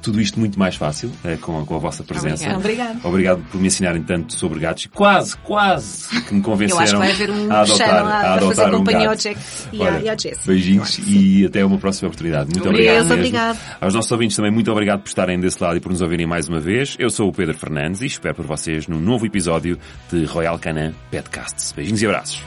tudo isto muito mais fácil eh, com a, com a vossa presença. Obrigado. Obrigado por me ensinarem tanto sobre gatos. Quase, quase que me convenceram Eu acho que vai haver um a adotar, a, a adotar fazer um companhia ao Jack e, Olha, e à Jess. Beijinhos e até uma próxima oportunidade. Muito obrigado. obrigado. Aos nossos ouvintes também muito obrigado por estarem desse lado e por nos ouvirem mais uma vez. Eu sou o Pedro Fernandes e espero por vocês num novo episódio de Royal Canin Podcasts. Beijinhos e abraços.